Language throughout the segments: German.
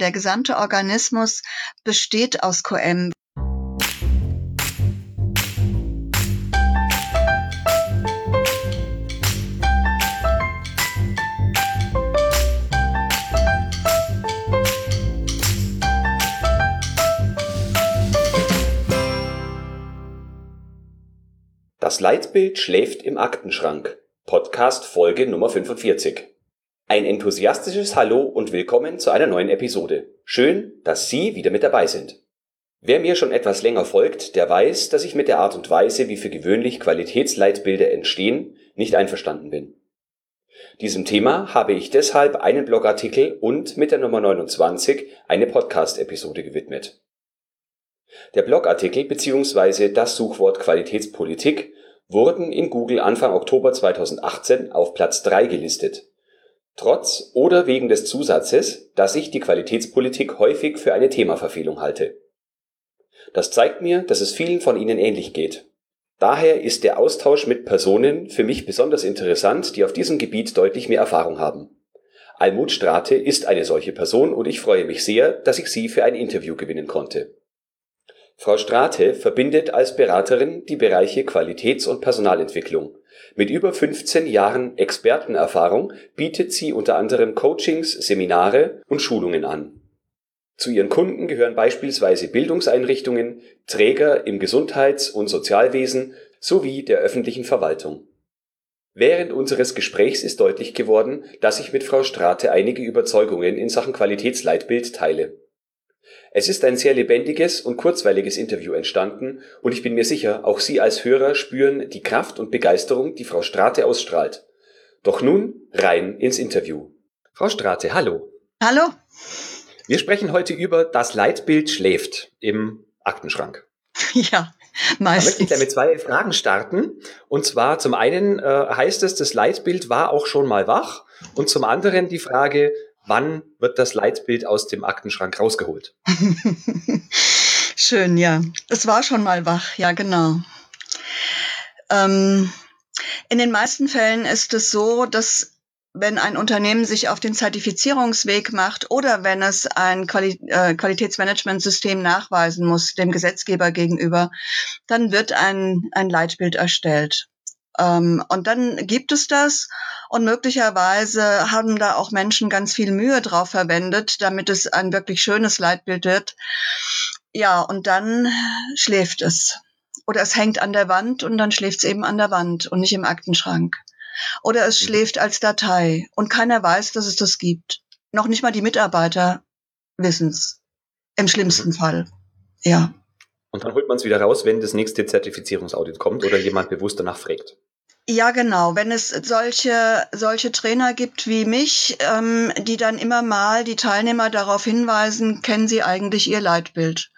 Der gesamte Organismus besteht aus QM. Das Leitbild schläft im Aktenschrank. Podcast Folge Nummer 45. Ein enthusiastisches Hallo und willkommen zu einer neuen Episode. Schön, dass Sie wieder mit dabei sind. Wer mir schon etwas länger folgt, der weiß, dass ich mit der Art und Weise, wie für gewöhnlich Qualitätsleitbilder entstehen, nicht einverstanden bin. Diesem Thema habe ich deshalb einen Blogartikel und mit der Nummer 29 eine Podcast-Episode gewidmet. Der Blogartikel bzw. das Suchwort Qualitätspolitik wurden in Google Anfang Oktober 2018 auf Platz 3 gelistet trotz oder wegen des Zusatzes, dass ich die Qualitätspolitik häufig für eine Themaverfehlung halte. Das zeigt mir, dass es vielen von Ihnen ähnlich geht. Daher ist der Austausch mit Personen für mich besonders interessant, die auf diesem Gebiet deutlich mehr Erfahrung haben. Almut Strate ist eine solche Person und ich freue mich sehr, dass ich sie für ein Interview gewinnen konnte. Frau Strate verbindet als Beraterin die Bereiche Qualitäts- und Personalentwicklung mit über 15 Jahren Expertenerfahrung bietet sie unter anderem Coachings, Seminare und Schulungen an. Zu ihren Kunden gehören beispielsweise Bildungseinrichtungen, Träger im Gesundheits- und Sozialwesen sowie der öffentlichen Verwaltung. Während unseres Gesprächs ist deutlich geworden, dass ich mit Frau Strate einige Überzeugungen in Sachen Qualitätsleitbild teile es ist ein sehr lebendiges und kurzweiliges Interview entstanden und ich bin mir sicher, auch Sie als Hörer spüren die Kraft und Begeisterung, die Frau Strate ausstrahlt. Doch nun rein ins Interview. Frau Strate, hallo. Hallo. Wir sprechen heute über das Leitbild schläft im Aktenschrank. Ja, meistens. Da möchte ich mit zwei Fragen starten. Und zwar zum einen äh, heißt es, das Leitbild war auch schon mal wach. Und zum anderen die Frage, wann wird das Leitbild aus dem Aktenschrank rausgeholt? Schön, ja. Es war schon mal wach, ja, genau. Ähm, in den meisten Fällen ist es so, dass wenn ein Unternehmen sich auf den Zertifizierungsweg macht oder wenn es ein Quali äh, Qualitätsmanagementsystem nachweisen muss dem Gesetzgeber gegenüber, dann wird ein, ein Leitbild erstellt. Ähm, und dann gibt es das und möglicherweise haben da auch Menschen ganz viel Mühe drauf verwendet, damit es ein wirklich schönes Leitbild wird. Ja, und dann schläft es. Oder es hängt an der Wand und dann schläft es eben an der Wand und nicht im Aktenschrank. Oder es mhm. schläft als Datei und keiner weiß, dass es das gibt. Noch nicht mal die Mitarbeiter wissen es. Im schlimmsten mhm. Fall. Ja. Und dann holt man es wieder raus, wenn das nächste Zertifizierungsaudit kommt oder jemand bewusst danach fragt. Ja, genau. Wenn es solche, solche Trainer gibt wie mich, ähm, die dann immer mal die Teilnehmer darauf hinweisen, kennen sie eigentlich ihr Leitbild.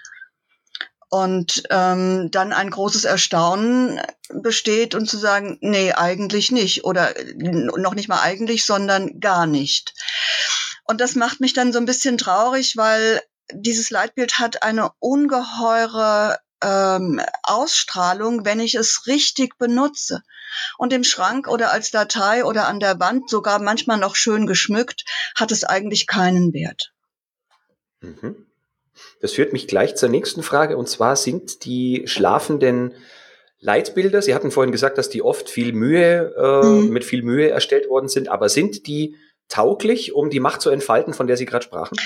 Und ähm, dann ein großes Erstaunen besteht und zu sagen, nee, eigentlich nicht. Oder noch nicht mal eigentlich, sondern gar nicht. Und das macht mich dann so ein bisschen traurig, weil dieses Leitbild hat eine ungeheure ähm, Ausstrahlung, wenn ich es richtig benutze. Und im Schrank oder als Datei oder an der Wand, sogar manchmal noch schön geschmückt, hat es eigentlich keinen Wert. Mhm. Das führt mich gleich zur nächsten Frage, und zwar sind die schlafenden Leitbilder, Sie hatten vorhin gesagt, dass die oft viel Mühe, äh, mhm. mit viel Mühe erstellt worden sind, aber sind die tauglich, um die Macht zu entfalten, von der Sie gerade sprachen?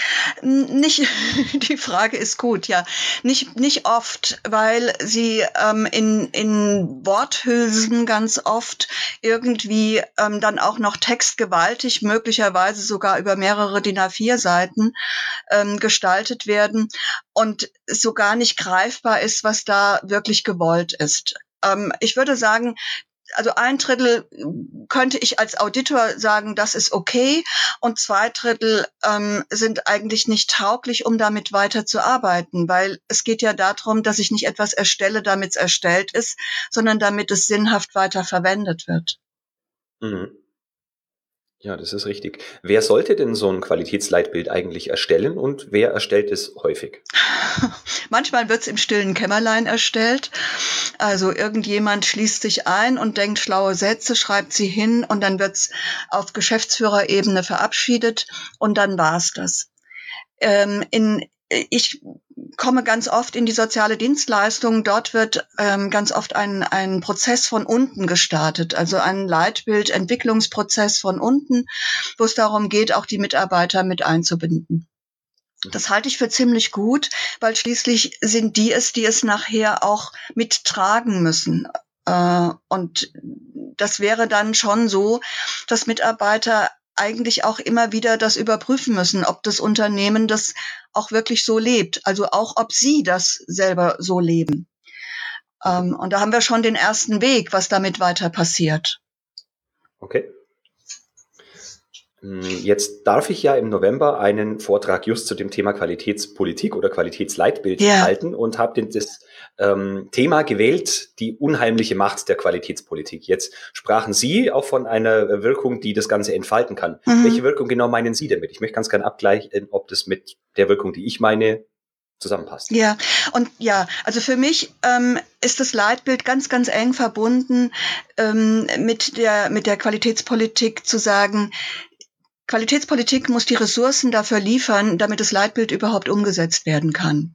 Nicht, die Frage ist gut, ja. Nicht, nicht oft, weil sie ähm, in, in Worthülsen ganz oft irgendwie ähm, dann auch noch textgewaltig, möglicherweise sogar über mehrere DIN A4 Seiten ähm, gestaltet werden und so gar nicht greifbar ist, was da wirklich gewollt ist ähm, ich würde sagen, also ein Drittel könnte ich als Auditor sagen, das ist okay und zwei Drittel ähm, sind eigentlich nicht tauglich, um damit weiter zu arbeiten, weil es geht ja darum, dass ich nicht etwas erstelle, damit es erstellt ist, sondern damit es sinnhaft weiter verwendet wird. Mhm. Ja, das ist richtig. Wer sollte denn so ein Qualitätsleitbild eigentlich erstellen und wer erstellt es häufig? Manchmal wird es im stillen Kämmerlein erstellt. Also irgendjemand schließt sich ein und denkt schlaue Sätze, schreibt sie hin und dann wird es auf Geschäftsführerebene verabschiedet und dann war's das. Ähm, in, ich komme ganz oft in die soziale Dienstleistung. Dort wird ähm, ganz oft ein, ein Prozess von unten gestartet, also ein Leitbild-Entwicklungsprozess von unten, wo es darum geht, auch die Mitarbeiter mit einzubinden. Das halte ich für ziemlich gut, weil schließlich sind die es, die es nachher auch mittragen müssen. Äh, und das wäre dann schon so, dass Mitarbeiter eigentlich auch immer wieder das überprüfen müssen, ob das Unternehmen das auch wirklich so lebt. Also auch, ob sie das selber so leben. Ähm, und da haben wir schon den ersten Weg, was damit weiter passiert. Okay. Hm, jetzt darf ich ja im November einen Vortrag just zu dem Thema Qualitätspolitik oder Qualitätsleitbild ja. halten und habe das ähm, Thema gewählt, die unheimliche Macht der Qualitätspolitik. Jetzt sprachen Sie auch von einer Wirkung, die das Ganze entfalten kann. Mhm. Welche Wirkung genau meinen Sie damit? Ich möchte ganz gerne abgleichen, ob das mit der Wirkung, die ich meine, zusammenpasst. Ja, und ja, also für mich ähm, ist das Leitbild ganz, ganz eng verbunden ähm, mit der mit der Qualitätspolitik zu sagen, Qualitätspolitik muss die Ressourcen dafür liefern, damit das Leitbild überhaupt umgesetzt werden kann.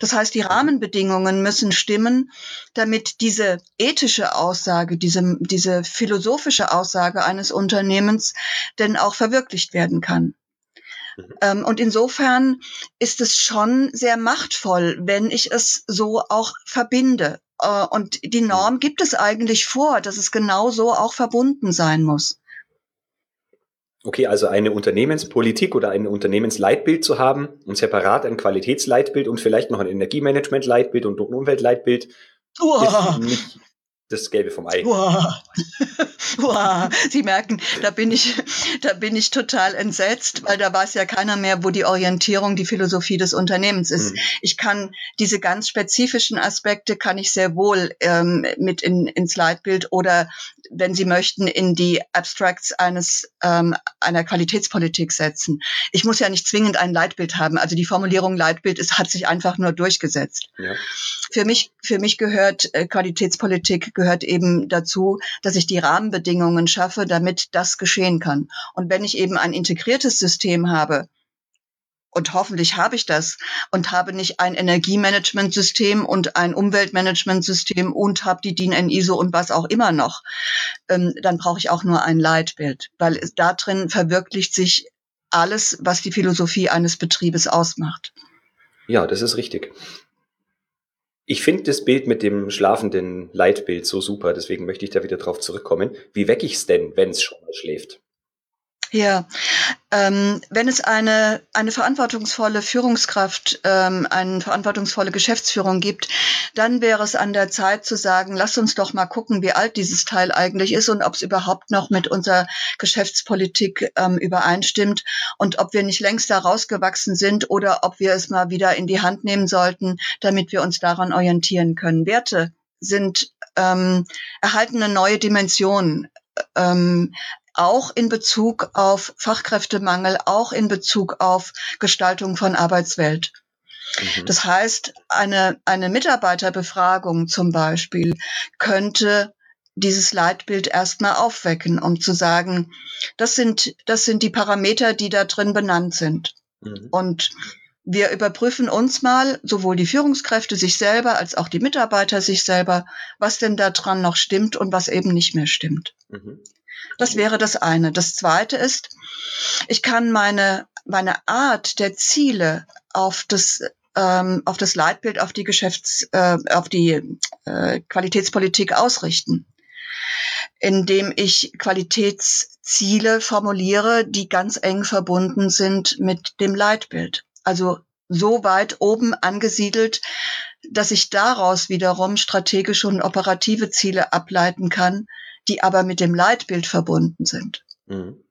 Das heißt, die Rahmenbedingungen müssen stimmen, damit diese ethische Aussage, diese, diese philosophische Aussage eines Unternehmens denn auch verwirklicht werden kann. Mhm. Ähm, und insofern ist es schon sehr machtvoll, wenn ich es so auch verbinde. Äh, und die Norm mhm. gibt es eigentlich vor, dass es genau so auch verbunden sein muss. Okay, also eine Unternehmenspolitik oder ein Unternehmensleitbild zu haben und separat ein Qualitätsleitbild und vielleicht noch ein Energiemanagement-Leitbild und ein Umweltleitbild Uah. ist nicht das Gelbe vom Ei. Uah. Uah. Sie merken, da bin ich, da bin ich total entsetzt, weil da weiß ja keiner mehr, wo die Orientierung, die Philosophie des Unternehmens ist. Hm. Ich kann diese ganz spezifischen Aspekte kann ich sehr wohl ähm, mit in, ins Leitbild oder wenn Sie möchten, in die Abstracts eines ähm, einer Qualitätspolitik setzen. Ich muss ja nicht zwingend ein Leitbild haben. Also die Formulierung Leitbild ist, hat sich einfach nur durchgesetzt. Ja. Für mich, für mich gehört äh, Qualitätspolitik gehört eben dazu, dass ich die Rahmenbedingungen schaffe, damit das geschehen kann. Und wenn ich eben ein integriertes System habe, und hoffentlich habe ich das und habe nicht ein Energiemanagementsystem und ein Umweltmanagementsystem und habe die DIN N ISO und was auch immer noch, ähm, dann brauche ich auch nur ein Leitbild, weil da drin verwirklicht sich alles, was die Philosophie eines Betriebes ausmacht. Ja, das ist richtig. Ich finde das Bild mit dem schlafenden Leitbild so super, deswegen möchte ich da wieder drauf zurückkommen. Wie wecke ich es denn, wenn es schon mal schläft? Ja, ähm, wenn es eine, eine verantwortungsvolle Führungskraft, ähm, eine verantwortungsvolle Geschäftsführung gibt, dann wäre es an der Zeit zu sagen, lass uns doch mal gucken, wie alt dieses Teil eigentlich ist und ob es überhaupt noch mit unserer Geschäftspolitik ähm, übereinstimmt und ob wir nicht längst da rausgewachsen sind oder ob wir es mal wieder in die Hand nehmen sollten, damit wir uns daran orientieren können. Werte sind ähm, erhalten eine neue Dimension. Ähm, auch in Bezug auf Fachkräftemangel, auch in Bezug auf Gestaltung von Arbeitswelt. Mhm. Das heißt, eine, eine Mitarbeiterbefragung zum Beispiel könnte dieses Leitbild erstmal aufwecken, um zu sagen, das sind, das sind die Parameter, die da drin benannt sind. Mhm. Und wir überprüfen uns mal, sowohl die Führungskräfte sich selber als auch die Mitarbeiter sich selber, was denn da dran noch stimmt und was eben nicht mehr stimmt. Mhm. Das wäre das eine. Das zweite ist, ich kann meine, meine Art der Ziele auf das ähm, auf das Leitbild, auf die Geschäfts, äh, auf die äh, Qualitätspolitik ausrichten, indem ich Qualitätsziele formuliere, die ganz eng verbunden sind mit dem Leitbild. Also so weit oben angesiedelt, dass ich daraus wiederum strategische und operative Ziele ableiten kann, die aber mit dem Leitbild verbunden sind. Mhm.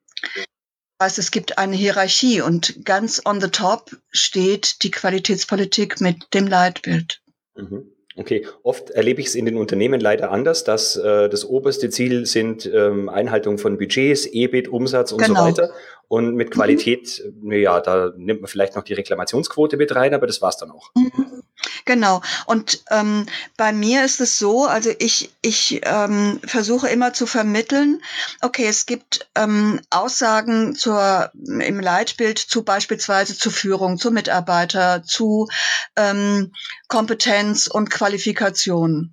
Das heißt, es gibt eine Hierarchie und ganz on the top steht die Qualitätspolitik mit dem Leitbild. Mhm. Okay, oft erlebe ich es in den Unternehmen leider anders, dass äh, das oberste Ziel sind ähm, Einhaltung von Budgets, EBIT, Umsatz und genau. so weiter. Und mit Qualität, mhm. ja, da nimmt man vielleicht noch die Reklamationsquote mit rein, aber das war's dann auch. Mhm. Genau. Und ähm, bei mir ist es so, also ich, ich ähm, versuche immer zu vermitteln, okay, es gibt ähm, Aussagen zur, im Leitbild zu beispielsweise zu Führung, zu Mitarbeiter, zu ähm, Kompetenz und Qualifikation.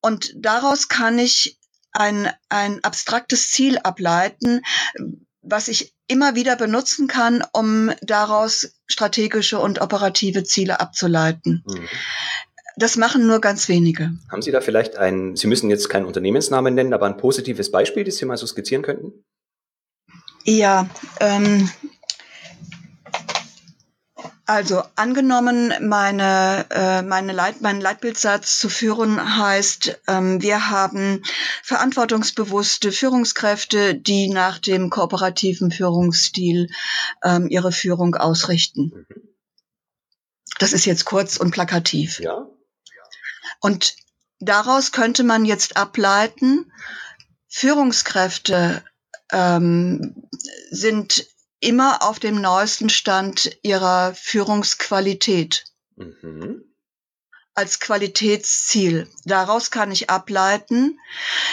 Und daraus kann ich ein, ein abstraktes Ziel ableiten, was ich immer wieder benutzen kann, um daraus strategische und operative Ziele abzuleiten. Mhm. Das machen nur ganz wenige. Haben Sie da vielleicht ein, Sie müssen jetzt keinen Unternehmensnamen nennen, aber ein positives Beispiel, das Sie mal so skizzieren könnten? Ja, ähm, also angenommen, meine, äh, meine Leit, mein Leitbildsatz zu führen heißt, ähm, wir haben verantwortungsbewusste Führungskräfte, die nach dem kooperativen Führungsstil ähm, ihre Führung ausrichten. Mhm. Das ist jetzt kurz und plakativ. Ja. Und daraus könnte man jetzt ableiten, Führungskräfte ähm, sind immer auf dem neuesten Stand ihrer Führungsqualität. Mhm. Als Qualitätsziel. Daraus kann ich ableiten,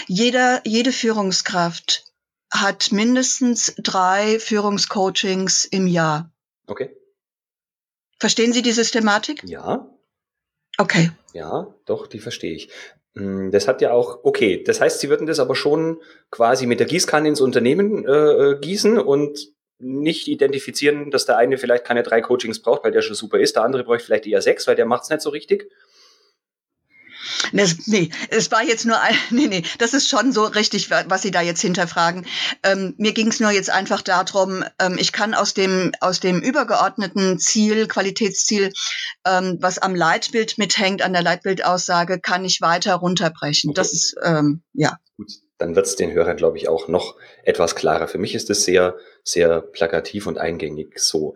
jeder, jede Führungskraft hat mindestens drei Führungscoachings im Jahr. Okay. Verstehen Sie die Systematik? Ja. Okay. Ja, doch, die verstehe ich. Hm, das hat ja auch, okay, das heißt, Sie würden das aber schon quasi mit der Gießkanne ins Unternehmen äh, äh gießen und nicht identifizieren, dass der eine vielleicht keine drei Coachings braucht, weil der schon super ist, der andere bräuchte vielleicht eher sechs, weil der macht es nicht so richtig. Das, nee, es war jetzt nur ein, nee, nee, das ist schon so richtig, was Sie da jetzt hinterfragen. Ähm, mir ging es nur jetzt einfach darum, ähm, ich kann aus dem, aus dem übergeordneten Ziel, Qualitätsziel, ähm, was am Leitbild mithängt, an der Leitbildaussage, kann ich weiter runterbrechen. Okay. Das ist, ähm, ja. Gut dann wird es den Hörern, glaube ich, auch noch etwas klarer. Für mich ist es sehr, sehr plakativ und eingängig so.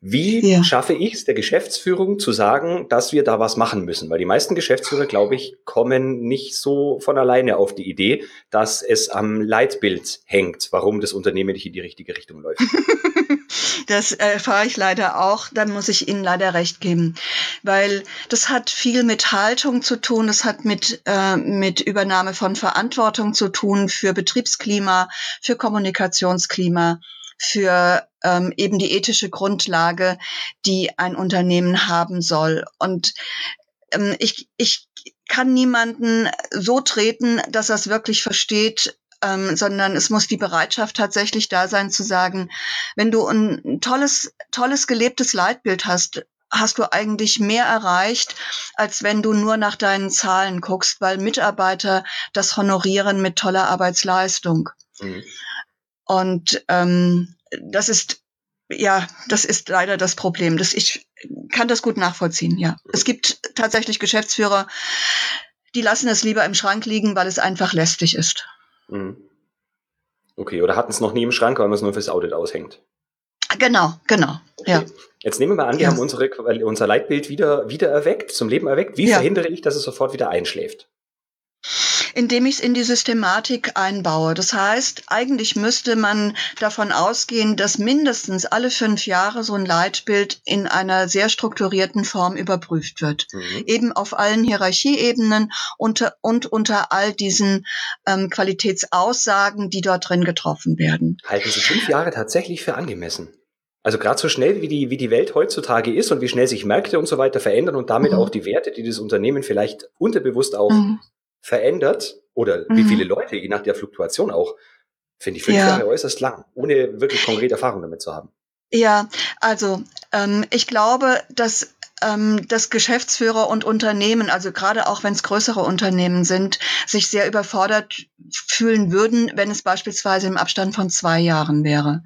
Wie ja. schaffe ich es der Geschäftsführung zu sagen, dass wir da was machen müssen? Weil die meisten Geschäftsführer, glaube ich, kommen nicht so von alleine auf die Idee, dass es am Leitbild hängt, warum das Unternehmen nicht in die richtige Richtung läuft. Das erfahre ich leider auch. Dann muss ich Ihnen leider recht geben, weil das hat viel mit Haltung zu tun. Das hat mit äh, mit Übernahme von Verantwortung zu tun für Betriebsklima, für Kommunikationsklima, für ähm, eben die ethische Grundlage, die ein Unternehmen haben soll. Und ähm, ich ich kann niemanden so treten, dass er es wirklich versteht, ähm, sondern es muss die Bereitschaft tatsächlich da sein zu sagen, wenn du ein tolles, tolles gelebtes Leitbild hast, hast du eigentlich mehr erreicht, als wenn du nur nach deinen Zahlen guckst, weil Mitarbeiter das honorieren mit toller Arbeitsleistung. Mhm. Und ähm, das ist ja, das ist leider das Problem. Das, ich kann das gut nachvollziehen, ja. Es gibt tatsächlich Geschäftsführer, die lassen es lieber im Schrank liegen, weil es einfach lästig ist. Mhm. Okay, oder hatten es noch nie im Schrank, weil man es nur fürs Audit aushängt? Genau, genau. Okay. Ja. Jetzt nehmen wir mal an, wir ja. haben unsere, unser Leitbild wieder, wieder erweckt, zum Leben erweckt. Wie ja. verhindere ich, dass es sofort wieder einschläft? Indem ich es in die Systematik einbaue. Das heißt, eigentlich müsste man davon ausgehen, dass mindestens alle fünf Jahre so ein Leitbild in einer sehr strukturierten Form überprüft wird. Mhm. Eben auf allen Hierarchieebenen unter, und unter all diesen ähm, Qualitätsaussagen, die dort drin getroffen werden. Halten Sie fünf Jahre tatsächlich für angemessen? Also gerade so schnell, wie die, wie die Welt heutzutage ist und wie schnell sich Märkte und so weiter verändern und damit mhm. auch die Werte, die das Unternehmen vielleicht unterbewusst auch mhm verändert oder mhm. wie viele Leute, je nach der Fluktuation auch, finde ich fünf ja. Jahre äußerst lang, ohne wirklich konkrete Erfahrung damit zu haben. Ja, also ähm, ich glaube, dass ähm, dass Geschäftsführer und Unternehmen, also gerade auch wenn es größere Unternehmen sind, sich sehr überfordert fühlen würden, wenn es beispielsweise im Abstand von zwei Jahren wäre.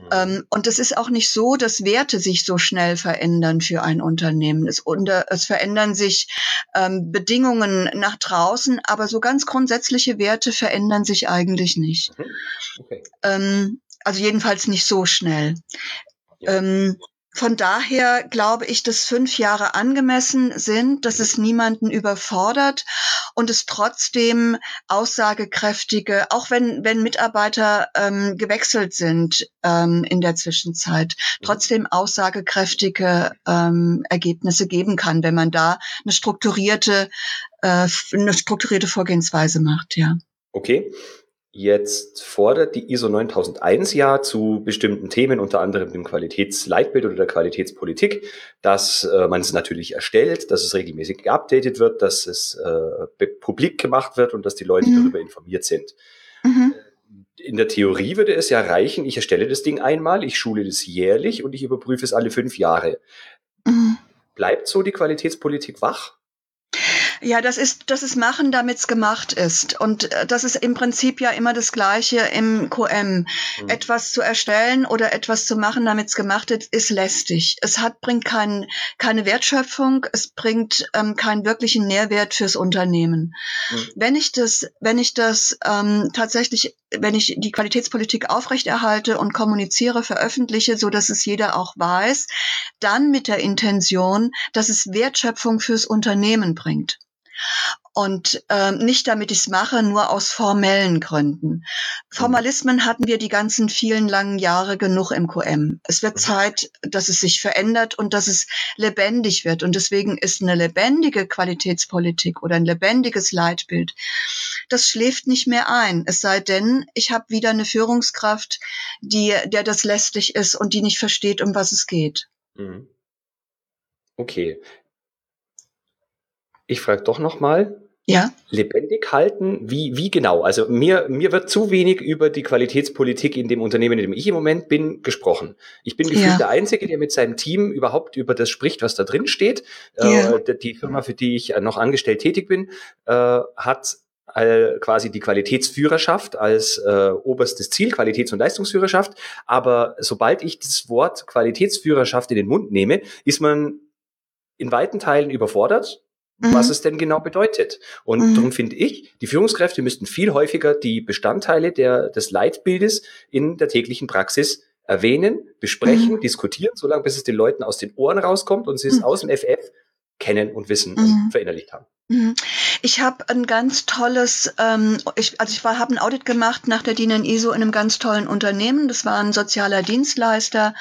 Mhm. Ähm, und es ist auch nicht so, dass Werte sich so schnell verändern für ein Unternehmen. Es, unter, es verändern sich ähm, Bedingungen nach draußen, aber so ganz grundsätzliche Werte verändern sich eigentlich nicht. Mhm. Okay. Ähm, also jedenfalls nicht so schnell. Ja. Ähm, von daher glaube ich, dass fünf Jahre angemessen sind, dass es niemanden überfordert und es trotzdem aussagekräftige, auch wenn, wenn Mitarbeiter ähm, gewechselt sind ähm, in der Zwischenzeit, mhm. trotzdem aussagekräftige ähm, Ergebnisse geben kann, wenn man da eine strukturierte, äh, eine strukturierte Vorgehensweise macht, ja. Okay. Jetzt fordert die ISO 9001 ja zu bestimmten Themen, unter anderem dem Qualitätsleitbild oder der Qualitätspolitik, dass äh, man es natürlich erstellt, dass es regelmäßig geupdatet wird, dass es äh, publik gemacht wird und dass die Leute mhm. darüber informiert sind. Mhm. In der Theorie würde es ja reichen, ich erstelle das Ding einmal, ich schule das jährlich und ich überprüfe es alle fünf Jahre. Mhm. Bleibt so die Qualitätspolitik wach? Ja, das ist, das ist machen, damit es gemacht ist. Und äh, das ist im Prinzip ja immer das Gleiche im QM. Mhm. Etwas zu erstellen oder etwas zu machen, damit es gemacht ist, ist lästig. Es hat, bringt kein, keine Wertschöpfung, es bringt ähm, keinen wirklichen Nährwert fürs Unternehmen. Mhm. Wenn ich das, wenn ich das ähm, tatsächlich, wenn ich die Qualitätspolitik aufrechterhalte und kommuniziere, veröffentliche, so dass es jeder auch weiß, dann mit der Intention, dass es Wertschöpfung fürs Unternehmen bringt und ähm, nicht damit ich es mache, nur aus formellen Gründen. Formalismen hatten wir die ganzen vielen langen Jahre genug im QM. Es wird mhm. Zeit, dass es sich verändert und dass es lebendig wird. Und deswegen ist eine lebendige Qualitätspolitik oder ein lebendiges Leitbild, das schläft nicht mehr ein. Es sei denn, ich habe wieder eine Führungskraft, die, der das lästig ist und die nicht versteht, um was es geht. Mhm. Okay. Ich frage doch nochmal. Ja. Lebendig halten, wie, wie genau? Also mir, mir wird zu wenig über die Qualitätspolitik in dem Unternehmen, in dem ich im Moment bin, gesprochen. Ich bin gefühlt ja. der Einzige, der mit seinem Team überhaupt über das spricht, was da drin steht. Ja. Äh, die Firma, für die ich noch angestellt tätig bin, äh, hat äh, quasi die Qualitätsführerschaft als äh, oberstes Ziel, Qualitäts- und Leistungsführerschaft. Aber sobald ich das Wort Qualitätsführerschaft in den Mund nehme, ist man in weiten Teilen überfordert mhm. was es denn genau bedeutet. Und mhm. darum finde ich, die Führungskräfte müssten viel häufiger die Bestandteile der, des Leitbildes in der täglichen Praxis erwähnen, besprechen, mhm. diskutieren, solange bis es den Leuten aus den Ohren rauskommt und sie es mhm. aus dem FF kennen und wissen und mhm. verinnerlicht haben. Mhm. Ich habe ein ganz tolles, ähm, ich, also ich habe ein Audit gemacht nach der DIN ISO in einem ganz tollen Unternehmen. Das war ein sozialer Dienstleister,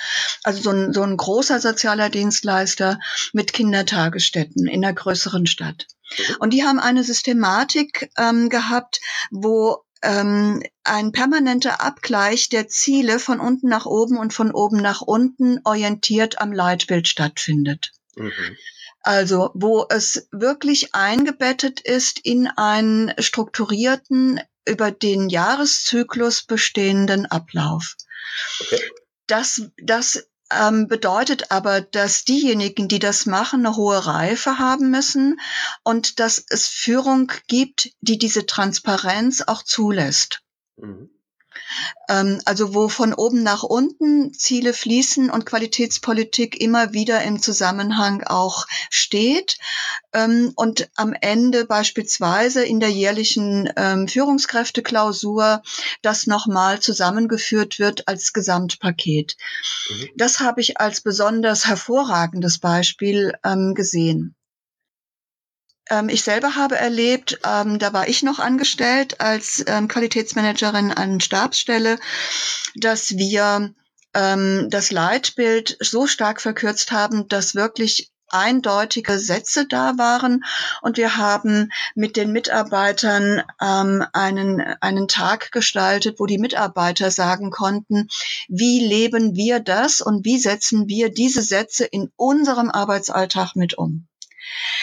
also so ein, so ein großer sozialer Dienstleister mit Kindertagesstätten in einer größeren Stadt. Mhm. Und die haben eine Systematik ähm, gehabt, wo ähm, ein permanenter Abgleich der Ziele von unten nach oben und von oben nach unten orientiert am Leitbild stattfindet. Mhm. Also wo es wirklich eingebettet ist in einen strukturierten, über den Jahreszyklus bestehenden Ablauf. Okay. Das, das ähm, bedeutet aber, dass diejenigen, die das machen, eine hohe Reife haben müssen und dass es Führung gibt, die diese Transparenz auch zulässt. Mhm. Ähm, also wo von oben nach unten Ziele fließen und Qualitätspolitik immer wieder im Zusammenhang auch steht. Ähm, und am Ende beispielsweise in der jährlichen ähm, Führungskräfteklausur das nochmal zusammengeführt wird als Gesamtpaket. Mhm. Das habe ich als besonders hervorragendes Beispiel gesehen. Ähm, ich selber habe erlebt, ähm, da war ich noch angestellt als ähm, Qualitätsmanagerin an Stabsstelle, dass wir ähm, das Leitbild so stark verkürzt haben, dass wirklich eindeutige Sätze da waren und wir haben mit den Mitarbeitern ähm, einen, einen Tag gestaltet, wo die Mitarbeiter sagen konnten, wie leben wir das und wie setzen wir diese Sätze in unserem Arbeitsalltag mit um.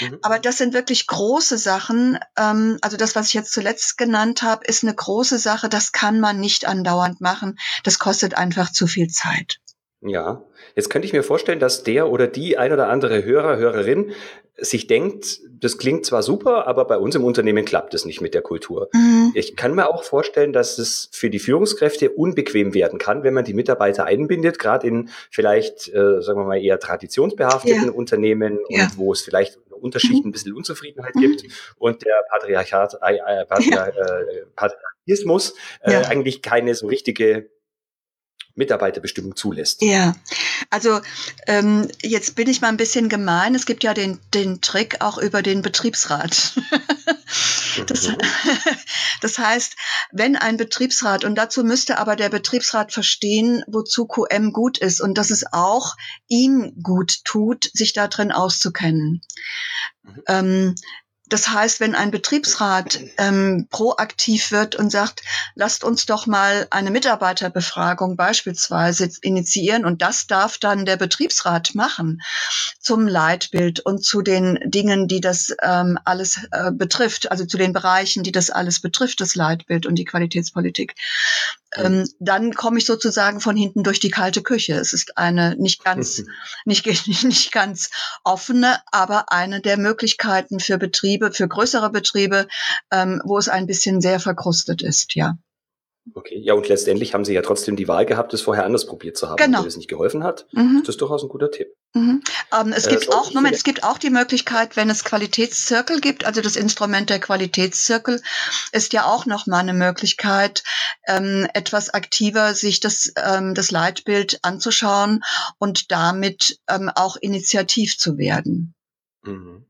Mhm. Aber das sind wirklich große Sachen. Ähm, also das, was ich jetzt zuletzt genannt habe, ist eine große Sache. Das kann man nicht andauernd machen. Das kostet einfach zu viel Zeit. Ja, jetzt könnte ich mir vorstellen, dass der oder die ein oder andere Hörer, Hörerin sich denkt, das klingt zwar super, aber bei uns im Unternehmen klappt es nicht mit der Kultur. Mhm. Ich kann mir auch vorstellen, dass es für die Führungskräfte unbequem werden kann, wenn man die Mitarbeiter einbindet, gerade in vielleicht, äh, sagen wir mal, eher traditionsbehafteten ja. Unternehmen ja. und wo es vielleicht Unterschicht mhm. ein bisschen Unzufriedenheit mhm. gibt und der Patriarchat, äh, Patriar, ja. äh, Patriarchismus äh, eigentlich keine so richtige Mitarbeiterbestimmung zulässt. Ja, also ähm, jetzt bin ich mal ein bisschen gemein. Es gibt ja den, den Trick auch über den Betriebsrat. das, mhm. das heißt, wenn ein Betriebsrat, und dazu müsste aber der Betriebsrat verstehen, wozu QM gut ist und dass es auch ihm gut tut, sich da drin auszukennen. Mhm. Ähm, das heißt, wenn ein Betriebsrat ähm, proaktiv wird und sagt, lasst uns doch mal eine Mitarbeiterbefragung beispielsweise initiieren und das darf dann der Betriebsrat machen zum Leitbild und zu den Dingen, die das ähm, alles äh, betrifft, also zu den Bereichen, die das alles betrifft, das Leitbild und die Qualitätspolitik, ähm, dann komme ich sozusagen von hinten durch die kalte Küche. Es ist eine nicht ganz, nicht, nicht ganz offene, aber eine der Möglichkeiten für Betriebe, für größere Betriebe, ähm, wo es ein bisschen sehr verkrustet ist, ja. Okay, ja, und letztendlich haben Sie ja trotzdem die Wahl gehabt, es vorher anders probiert zu haben. Genau. wenn es nicht geholfen hat, mhm. ist das durchaus ein guter Tipp. Mhm. Ähm, es äh, gibt auch, Moment, es gibt auch die Möglichkeit, wenn es Qualitätszirkel gibt, also das Instrument der Qualitätszirkel ist ja auch nochmal eine Möglichkeit, ähm, etwas aktiver sich das, ähm, das Leitbild anzuschauen und damit ähm, auch initiativ zu werden. Mhm.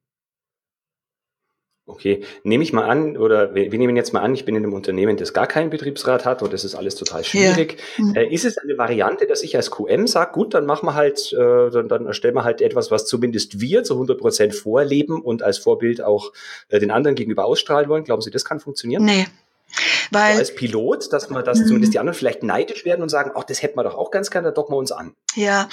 Okay, nehme ich mal an, oder wir, wir, nehmen jetzt mal an, ich bin in einem Unternehmen, das gar keinen Betriebsrat hat und das ist alles total schwierig. Ja. Mhm. Äh, ist es eine Variante, dass ich als QM sage, gut, dann machen wir halt, äh, dann, dann erstellen wir halt etwas, was zumindest wir zu 100 Prozent vorleben und als Vorbild auch äh, den anderen gegenüber ausstrahlen wollen? Glauben Sie, das kann funktionieren? Nee, weil, so als Pilot, dass man, dass zumindest die anderen vielleicht neidisch werden und sagen, ach, das hätten wir doch auch ganz gerne, da docken wir uns an. Ja,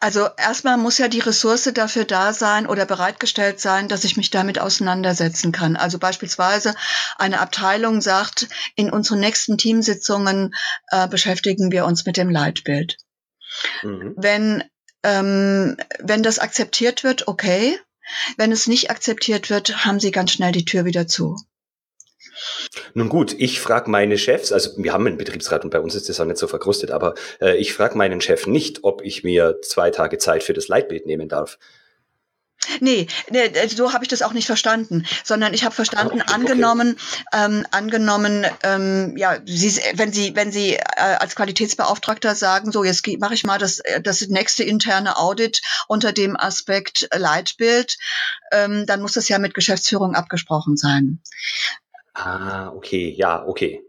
also erstmal muss ja die Ressource dafür da sein oder bereitgestellt sein, dass ich mich damit auseinandersetzen kann. Also beispielsweise eine Abteilung sagt, in unseren nächsten Teamsitzungen äh, beschäftigen wir uns mit dem Leitbild. Mhm. Wenn, ähm, wenn das akzeptiert wird, okay. Wenn es nicht akzeptiert wird, haben sie ganz schnell die Tür wieder zu. Nun gut, ich frage meine Chefs, also wir haben einen Betriebsrat und bei uns ist das auch nicht so verkrustet, aber äh, ich frage meinen Chef nicht, ob ich mir zwei Tage Zeit für das Leitbild nehmen darf. Nee, nee so habe ich das auch nicht verstanden, sondern ich habe verstanden, okay, angenommen, okay. ähm, angenommen, ähm, ja, Sie, wenn Sie, wenn Sie äh, als Qualitätsbeauftragter sagen, so jetzt mache ich mal das, äh, das nächste interne Audit unter dem Aspekt Leitbild, ähm, dann muss das ja mit Geschäftsführung abgesprochen sein. Ah, okay, ja, okay.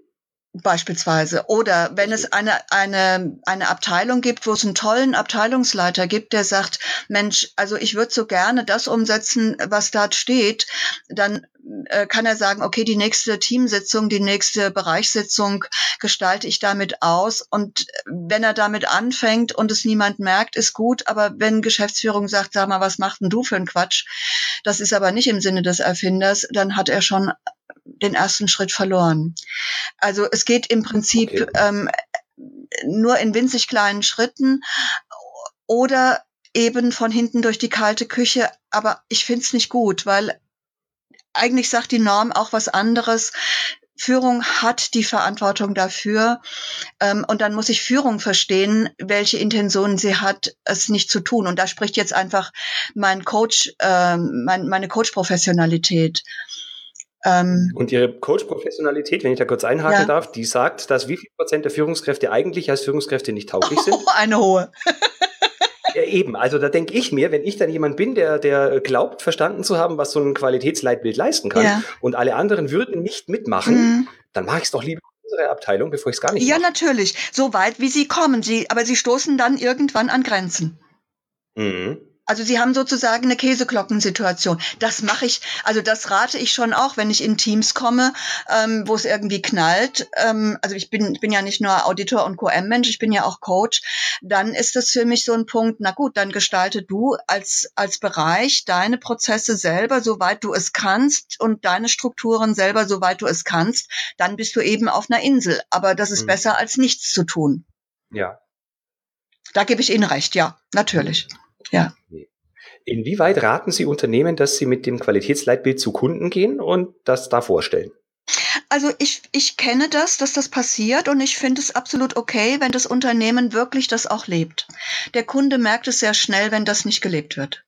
Beispielsweise. Oder wenn es eine, eine, eine Abteilung gibt, wo es einen tollen Abteilungsleiter gibt, der sagt, Mensch, also ich würde so gerne das umsetzen, was da steht, dann äh, kann er sagen, okay, die nächste Teamsitzung, die nächste Bereichssitzung gestalte ich damit aus. Und wenn er damit anfängt und es niemand merkt, ist gut. Aber wenn Geschäftsführung sagt, sag mal, was machst denn du für einen Quatsch? Das ist aber nicht im Sinne des Erfinders, dann hat er schon den ersten Schritt verloren. Also es geht im Prinzip okay. ähm, nur in winzig kleinen Schritten oder eben von hinten durch die kalte Küche. Aber ich finde es nicht gut, weil eigentlich sagt die Norm auch was anderes. Führung hat die Verantwortung dafür. Ähm, und dann muss ich Führung verstehen, welche Intentionen sie hat, es nicht zu tun. Und da spricht jetzt einfach mein Coach, äh, mein, meine Coach-Professionalität. Ähm, und Ihre Coach-Professionalität, wenn ich da kurz einhaken ja. darf, die sagt, dass wie viel Prozent der Führungskräfte eigentlich als Führungskräfte nicht tauglich sind? Oh, eine hohe. ja, eben, also da denke ich mir, wenn ich dann jemand bin, der, der glaubt, verstanden zu haben, was so ein Qualitätsleitbild leisten kann, ja. und alle anderen würden nicht mitmachen, mhm. dann mache ich es doch lieber unsere Abteilung, bevor ich es gar nicht Ja, mache. natürlich, so weit wie sie kommen, sie, aber sie stoßen dann irgendwann an Grenzen. Mhm. Also sie haben sozusagen eine Käseglockensituation. Das mache ich, also das rate ich schon auch, wenn ich in Teams komme, ähm, wo es irgendwie knallt. Ähm, also ich bin, ich bin ja nicht nur Auditor und QM-Mensch, ich bin ja auch Coach. Dann ist das für mich so ein Punkt, na gut, dann gestalte du als, als Bereich deine Prozesse selber, soweit du es kannst und deine Strukturen selber, soweit du es kannst. Dann bist du eben auf einer Insel. Aber das ist mhm. besser als nichts zu tun. Ja. Da gebe ich Ihnen recht, ja, natürlich. Mhm. Ja. Inwieweit raten Sie Unternehmen, dass sie mit dem Qualitätsleitbild zu Kunden gehen und das da vorstellen? Also ich, ich kenne das, dass das passiert und ich finde es absolut okay, wenn das Unternehmen wirklich das auch lebt. Der Kunde merkt es sehr schnell, wenn das nicht gelebt wird.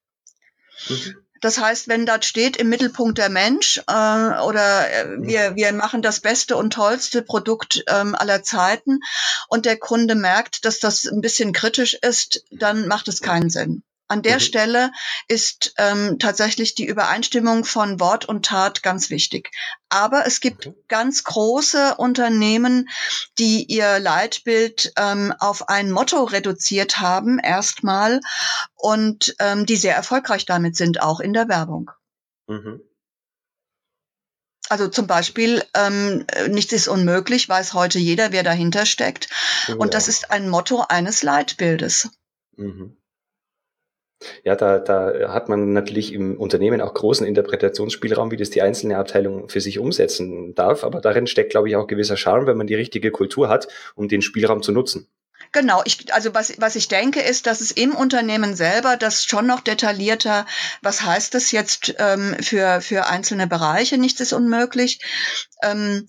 Mhm. Das heißt, wenn dort steht im Mittelpunkt der Mensch äh, oder äh, wir, wir machen das beste und tollste Produkt ähm, aller Zeiten und der Kunde merkt, dass das ein bisschen kritisch ist, dann macht es keinen Sinn. An der mhm. Stelle ist ähm, tatsächlich die Übereinstimmung von Wort und Tat ganz wichtig. Aber es gibt okay. ganz große Unternehmen, die ihr Leitbild ähm, auf ein Motto reduziert haben, erstmal, und ähm, die sehr erfolgreich damit sind, auch in der Werbung. Mhm. Also zum Beispiel, ähm, nichts ist unmöglich, weiß heute jeder, wer dahinter steckt. Ja. Und das ist ein Motto eines Leitbildes. Mhm. Ja, da, da hat man natürlich im Unternehmen auch großen Interpretationsspielraum, wie das die einzelne Abteilung für sich umsetzen darf. Aber darin steckt, glaube ich, auch gewisser Charme, wenn man die richtige Kultur hat, um den Spielraum zu nutzen. Genau, ich, also was, was ich denke, ist, dass es im Unternehmen selber das schon noch detaillierter, was heißt das jetzt ähm, für, für einzelne Bereiche, nichts ist unmöglich, ähm,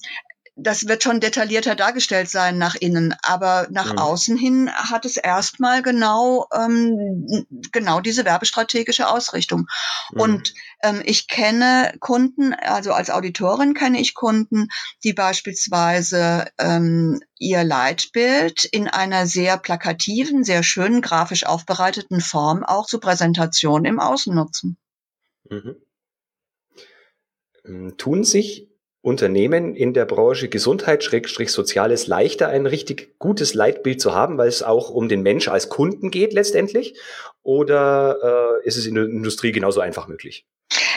das wird schon detaillierter dargestellt sein nach innen, aber nach mhm. außen hin hat es erstmal genau ähm, genau diese werbestrategische Ausrichtung. Mhm. Und ähm, ich kenne Kunden, also als Auditorin kenne ich Kunden, die beispielsweise ähm, ihr Leitbild in einer sehr plakativen, sehr schönen grafisch aufbereiteten Form auch zur Präsentation im Außen nutzen. Mhm. Ähm, tun sich Unternehmen in der Branche Gesundheit, Schrägstrich Soziales leichter, ein richtig gutes Leitbild zu haben, weil es auch um den Mensch als Kunden geht letztendlich? Oder äh, ist es in der Industrie genauso einfach möglich?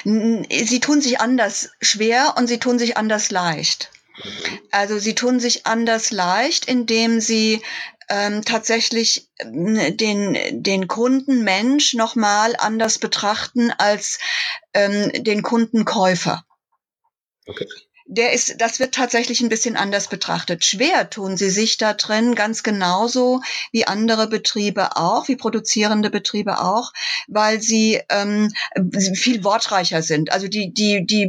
Sie tun sich anders schwer und sie tun sich anders leicht. Mhm. Also sie tun sich anders leicht, indem sie ähm, tatsächlich den, den Kunden Mensch nochmal anders betrachten als ähm, den Kundenkäufer. Okay der ist, das wird tatsächlich ein bisschen anders betrachtet. Schwer tun sie sich da drin, ganz genauso wie andere Betriebe auch, wie produzierende Betriebe auch, weil sie ähm, viel wortreicher sind. Also die, die, die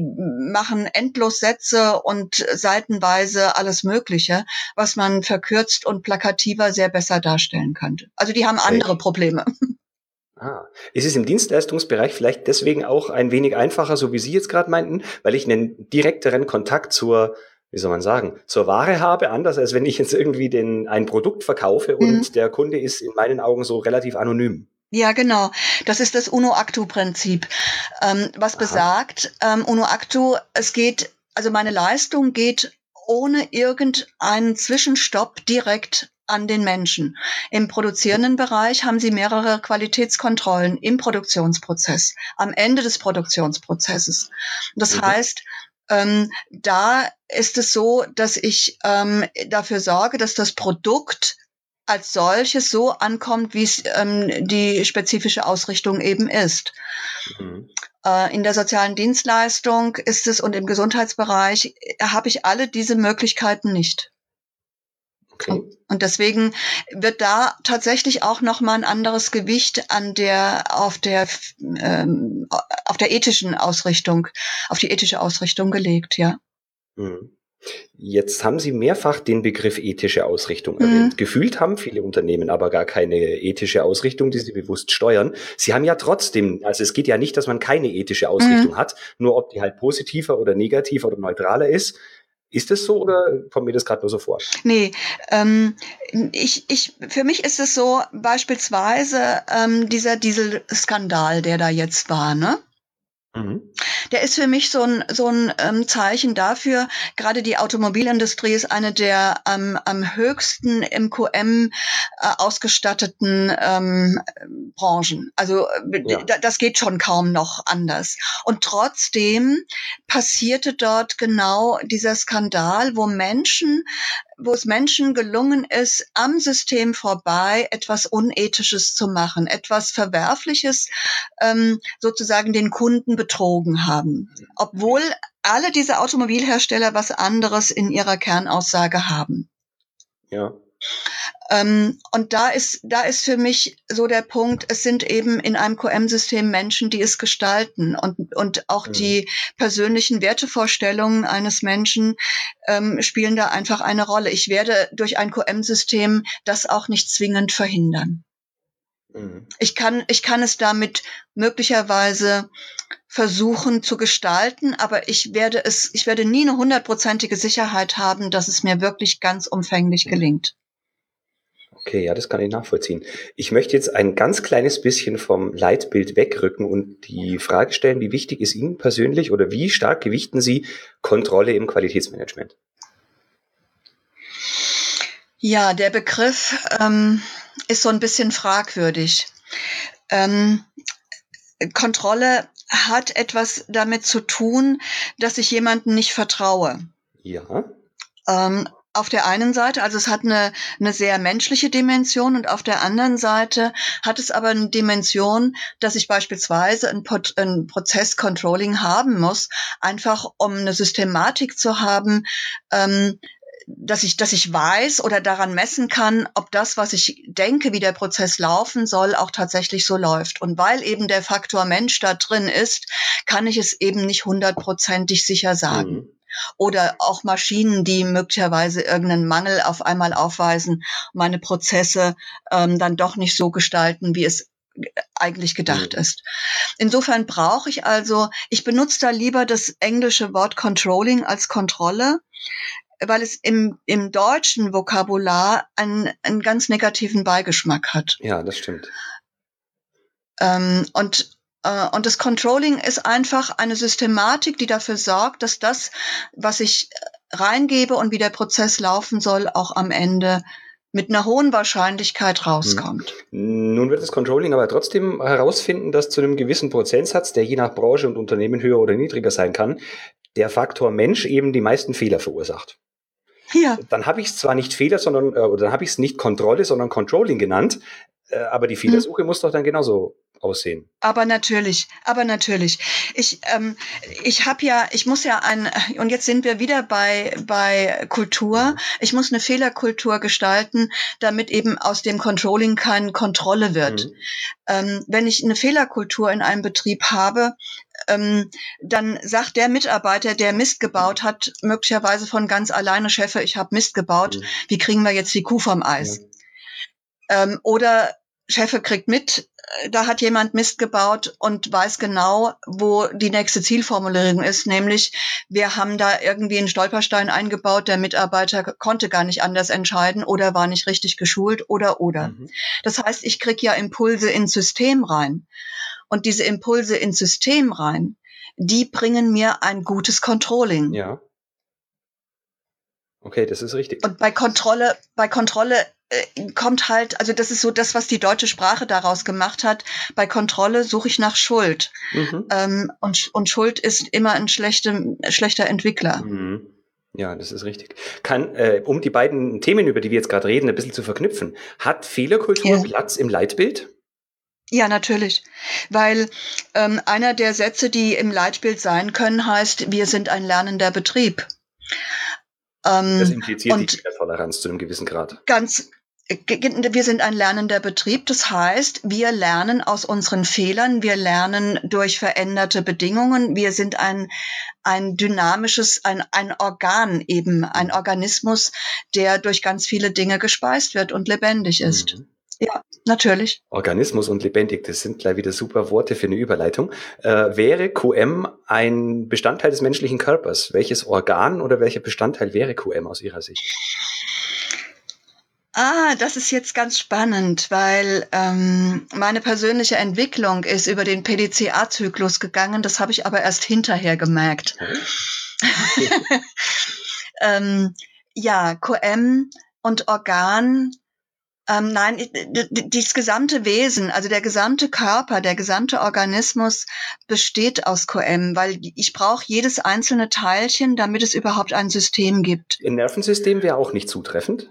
machen endlos Sätze und seitenweise alles Mögliche, was man verkürzt und plakativer sehr besser darstellen könnte. Also die haben andere Probleme. Ah. Ist es im Dienstleistungsbereich vielleicht deswegen auch ein wenig einfacher, so wie Sie jetzt gerade meinten, weil ich einen direkteren Kontakt zur, wie soll man sagen, zur Ware habe, anders als wenn ich jetzt irgendwie den, ein Produkt verkaufe und mhm. der Kunde ist in meinen Augen so relativ anonym. Ja, genau. Das ist das UNO-Actu-Prinzip, ähm, was Aha. besagt, ähm, UNO-Actu, es geht, also meine Leistung geht ohne irgendeinen Zwischenstopp direkt an den Menschen. Im produzierenden Bereich haben sie mehrere Qualitätskontrollen im Produktionsprozess, am Ende des Produktionsprozesses. Das mhm. heißt, ähm, da ist es so, dass ich ähm, dafür sorge, dass das Produkt als solches so ankommt, wie es ähm, die spezifische Ausrichtung eben ist. Mhm. Äh, in der sozialen Dienstleistung ist es und im Gesundheitsbereich äh, habe ich alle diese Möglichkeiten nicht. Okay. Und deswegen wird da tatsächlich auch noch mal ein anderes Gewicht an der auf der ähm, auf der ethischen Ausrichtung, auf die ethische Ausrichtung gelegt, ja. Mhm. Jetzt haben Sie mehrfach den Begriff ethische Ausrichtung erwähnt. Mhm. Gefühlt haben viele Unternehmen aber gar keine ethische Ausrichtung, die sie bewusst steuern. Sie haben ja trotzdem, also es geht ja nicht, dass man keine ethische Ausrichtung mhm. hat, nur ob die halt positiver oder negativer oder neutraler ist. Ist es so oder kommt mir das gerade nur so vor? Nee, ähm, ich, ich, für mich ist es so, beispielsweise ähm, dieser Dieselskandal, der da jetzt war, ne? Mhm. Der ist für mich so ein, so ein ähm, Zeichen dafür, gerade die Automobilindustrie ist eine der ähm, am höchsten MQM äh, ausgestatteten ähm, Branchen. Also äh, ja. das geht schon kaum noch anders. Und trotzdem passierte dort genau dieser Skandal, wo Menschen wo es Menschen gelungen ist, am System vorbei etwas Unethisches zu machen, etwas Verwerfliches, ähm, sozusagen den Kunden betrogen haben. Obwohl alle diese Automobilhersteller was anderes in ihrer Kernaussage haben. Ja. Ähm, und da ist, da ist für mich so der Punkt, es sind eben in einem QM-System Menschen, die es gestalten und, und auch mhm. die persönlichen Wertevorstellungen eines Menschen ähm, spielen da einfach eine Rolle. Ich werde durch ein QM-System das auch nicht zwingend verhindern. Mhm. Ich kann, ich kann es damit möglicherweise versuchen zu gestalten, aber ich werde es, ich werde nie eine hundertprozentige Sicherheit haben, dass es mir wirklich ganz umfänglich gelingt. Okay, ja, das kann ich nachvollziehen. Ich möchte jetzt ein ganz kleines bisschen vom Leitbild wegrücken und die Frage stellen, wie wichtig ist Ihnen persönlich oder wie stark gewichten Sie Kontrolle im Qualitätsmanagement? Ja, der Begriff ähm, ist so ein bisschen fragwürdig. Ähm, Kontrolle hat etwas damit zu tun, dass ich jemandem nicht vertraue. Ja. Ähm, auf der einen Seite, also es hat eine, eine sehr menschliche Dimension und auf der anderen Seite hat es aber eine Dimension, dass ich beispielsweise ein, ein Prozesscontrolling haben muss, einfach um eine Systematik zu haben, ähm, dass ich, dass ich weiß oder daran messen kann, ob das, was ich denke, wie der Prozess laufen soll, auch tatsächlich so läuft. Und weil eben der Faktor Mensch da drin ist, kann ich es eben nicht hundertprozentig sicher sagen. Mhm. Oder auch Maschinen, die möglicherweise irgendeinen Mangel auf einmal aufweisen, meine Prozesse ähm, dann doch nicht so gestalten, wie es eigentlich gedacht mhm. ist. Insofern brauche ich also, ich benutze da lieber das englische Wort Controlling als Kontrolle, weil es im, im deutschen Vokabular einen, einen ganz negativen Beigeschmack hat. Ja, das stimmt. Ähm, und, und das Controlling ist einfach eine Systematik, die dafür sorgt, dass das, was ich reingebe und wie der Prozess laufen soll, auch am Ende mit einer hohen Wahrscheinlichkeit rauskommt. Nun wird das Controlling aber trotzdem herausfinden, dass zu einem gewissen Prozentsatz, der je nach Branche und Unternehmen höher oder niedriger sein kann, der Faktor Mensch eben die meisten Fehler verursacht. Ja. Dann habe ich es zwar nicht Fehler, sondern äh, oder dann habe ich es nicht Kontrolle, sondern Controlling genannt, äh, aber die Fehlersuche hm. muss doch dann genauso aussehen. Aber natürlich, aber natürlich. Ich, ähm, ich habe ja, ich muss ja ein, und jetzt sind wir wieder bei, bei Kultur. Mhm. Ich muss eine Fehlerkultur gestalten, damit eben aus dem Controlling keine Kontrolle wird. Mhm. Ähm, wenn ich eine Fehlerkultur in einem Betrieb habe, ähm, dann sagt der Mitarbeiter, der Mist gebaut hat, möglicherweise von ganz alleine, Chefe, ich habe Mist gebaut, mhm. wie kriegen wir jetzt die Kuh vom Eis? Ja. Ähm, oder Chefe kriegt mit, äh, da hat jemand Mist gebaut und weiß genau, wo die nächste Zielformulierung ist, nämlich wir haben da irgendwie einen Stolperstein eingebaut, der Mitarbeiter konnte gar nicht anders entscheiden oder war nicht richtig geschult oder oder. Mhm. Das heißt, ich krieg ja Impulse ins System rein. Und diese Impulse ins System rein, die bringen mir ein gutes Controlling. Ja. Okay, das ist richtig. Und bei Kontrolle, bei Kontrolle kommt halt, also das ist so das, was die deutsche Sprache daraus gemacht hat. Bei Kontrolle suche ich nach Schuld. Mhm. Ähm, und, und Schuld ist immer ein schlechter, schlechter Entwickler. Mhm. Ja, das ist richtig. Kann, äh, um die beiden Themen, über die wir jetzt gerade reden, ein bisschen zu verknüpfen, hat Fehlerkultur ja. Platz im Leitbild? Ja, natürlich. Weil ähm, einer der Sätze, die im Leitbild sein können, heißt, wir sind ein lernender Betrieb. Ähm, das impliziert die Toleranz zu einem gewissen Grad. Ganz, wir sind ein lernender Betrieb. Das heißt, wir lernen aus unseren Fehlern, wir lernen durch veränderte Bedingungen. Wir sind ein, ein dynamisches, ein, ein Organ eben, ein Organismus, der durch ganz viele Dinge gespeist wird und lebendig ist. Mhm. Ja, natürlich. Organismus und lebendig, das sind gleich wieder super Worte für eine Überleitung. Äh, wäre QM ein Bestandteil des menschlichen Körpers? Welches Organ oder welcher Bestandteil wäre QM aus Ihrer Sicht? Ah, das ist jetzt ganz spannend, weil ähm, meine persönliche Entwicklung ist über den PDCA-Zyklus gegangen. Das habe ich aber erst hinterher gemerkt. Ähm, ja, QM und Organ ähm, nein, das gesamte Wesen, also der gesamte Körper, der gesamte Organismus besteht aus QM, weil ich brauche jedes einzelne Teilchen, damit es überhaupt ein System gibt. Ein Nervensystem wäre auch nicht zutreffend?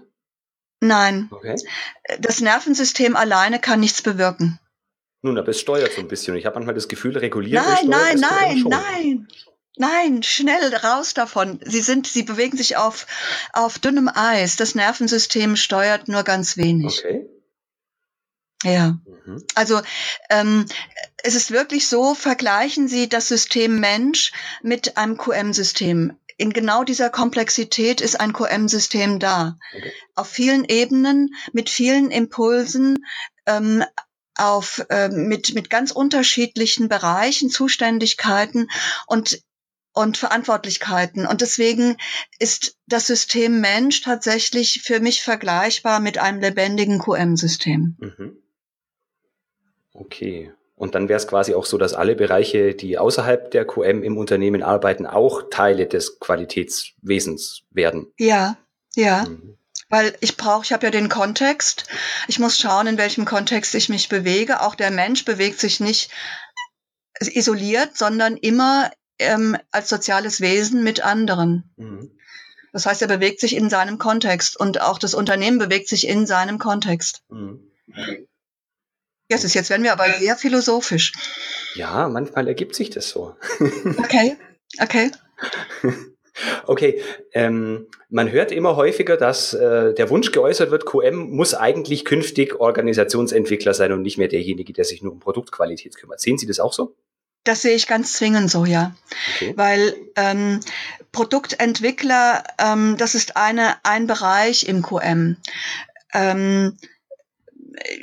Nein. Okay. Das Nervensystem alleine kann nichts bewirken. Nun, aber es steuert so ein bisschen. Ich habe manchmal das Gefühl, reguliert. Nein, nein, nein, nein. Nein, schnell raus davon. Sie sind, sie bewegen sich auf, auf dünnem Eis. Das Nervensystem steuert nur ganz wenig. Okay. Ja. Mhm. Also ähm, es ist wirklich so, vergleichen Sie das System Mensch mit einem QM-System. In genau dieser Komplexität ist ein QM-System da. Okay. Auf vielen Ebenen, mit vielen Impulsen, ähm, auf äh, mit mit ganz unterschiedlichen Bereichen, Zuständigkeiten und und Verantwortlichkeiten. Und deswegen ist das System Mensch tatsächlich für mich vergleichbar mit einem lebendigen QM-System. Mhm. Okay. Und dann wäre es quasi auch so, dass alle Bereiche, die außerhalb der QM im Unternehmen arbeiten, auch Teile des Qualitätswesens werden. Ja, ja. Mhm. Weil ich brauche, ich habe ja den Kontext. Ich muss schauen, in welchem Kontext ich mich bewege. Auch der Mensch bewegt sich nicht isoliert, sondern immer ähm, als soziales Wesen mit anderen. Mhm. Das heißt, er bewegt sich in seinem Kontext und auch das Unternehmen bewegt sich in seinem Kontext. Mhm. Yes, jetzt werden wir aber sehr philosophisch. Ja, manchmal ergibt sich das so. okay, okay. Okay, ähm, man hört immer häufiger, dass äh, der Wunsch geäußert wird, QM muss eigentlich künftig Organisationsentwickler sein und nicht mehr derjenige, der sich nur um Produktqualität kümmert. Sehen Sie das auch so? Das sehe ich ganz zwingend so, ja. Okay. Weil ähm, Produktentwickler, ähm, das ist eine, ein Bereich im QM. Ähm,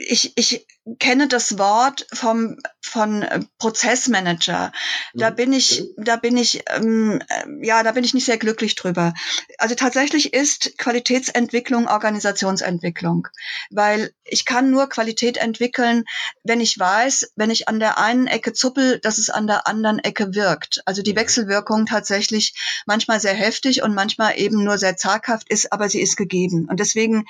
ich, ich kenne das Wort vom von Prozessmanager. Da mhm. bin ich, da bin ich, ähm, ja, da bin ich nicht sehr glücklich drüber. Also tatsächlich ist Qualitätsentwicklung Organisationsentwicklung, weil ich kann nur Qualität entwickeln, wenn ich weiß, wenn ich an der einen Ecke zuppel, dass es an der anderen Ecke wirkt. Also die mhm. Wechselwirkung tatsächlich manchmal sehr heftig und manchmal eben nur sehr zaghaft ist, aber sie ist gegeben. Und deswegen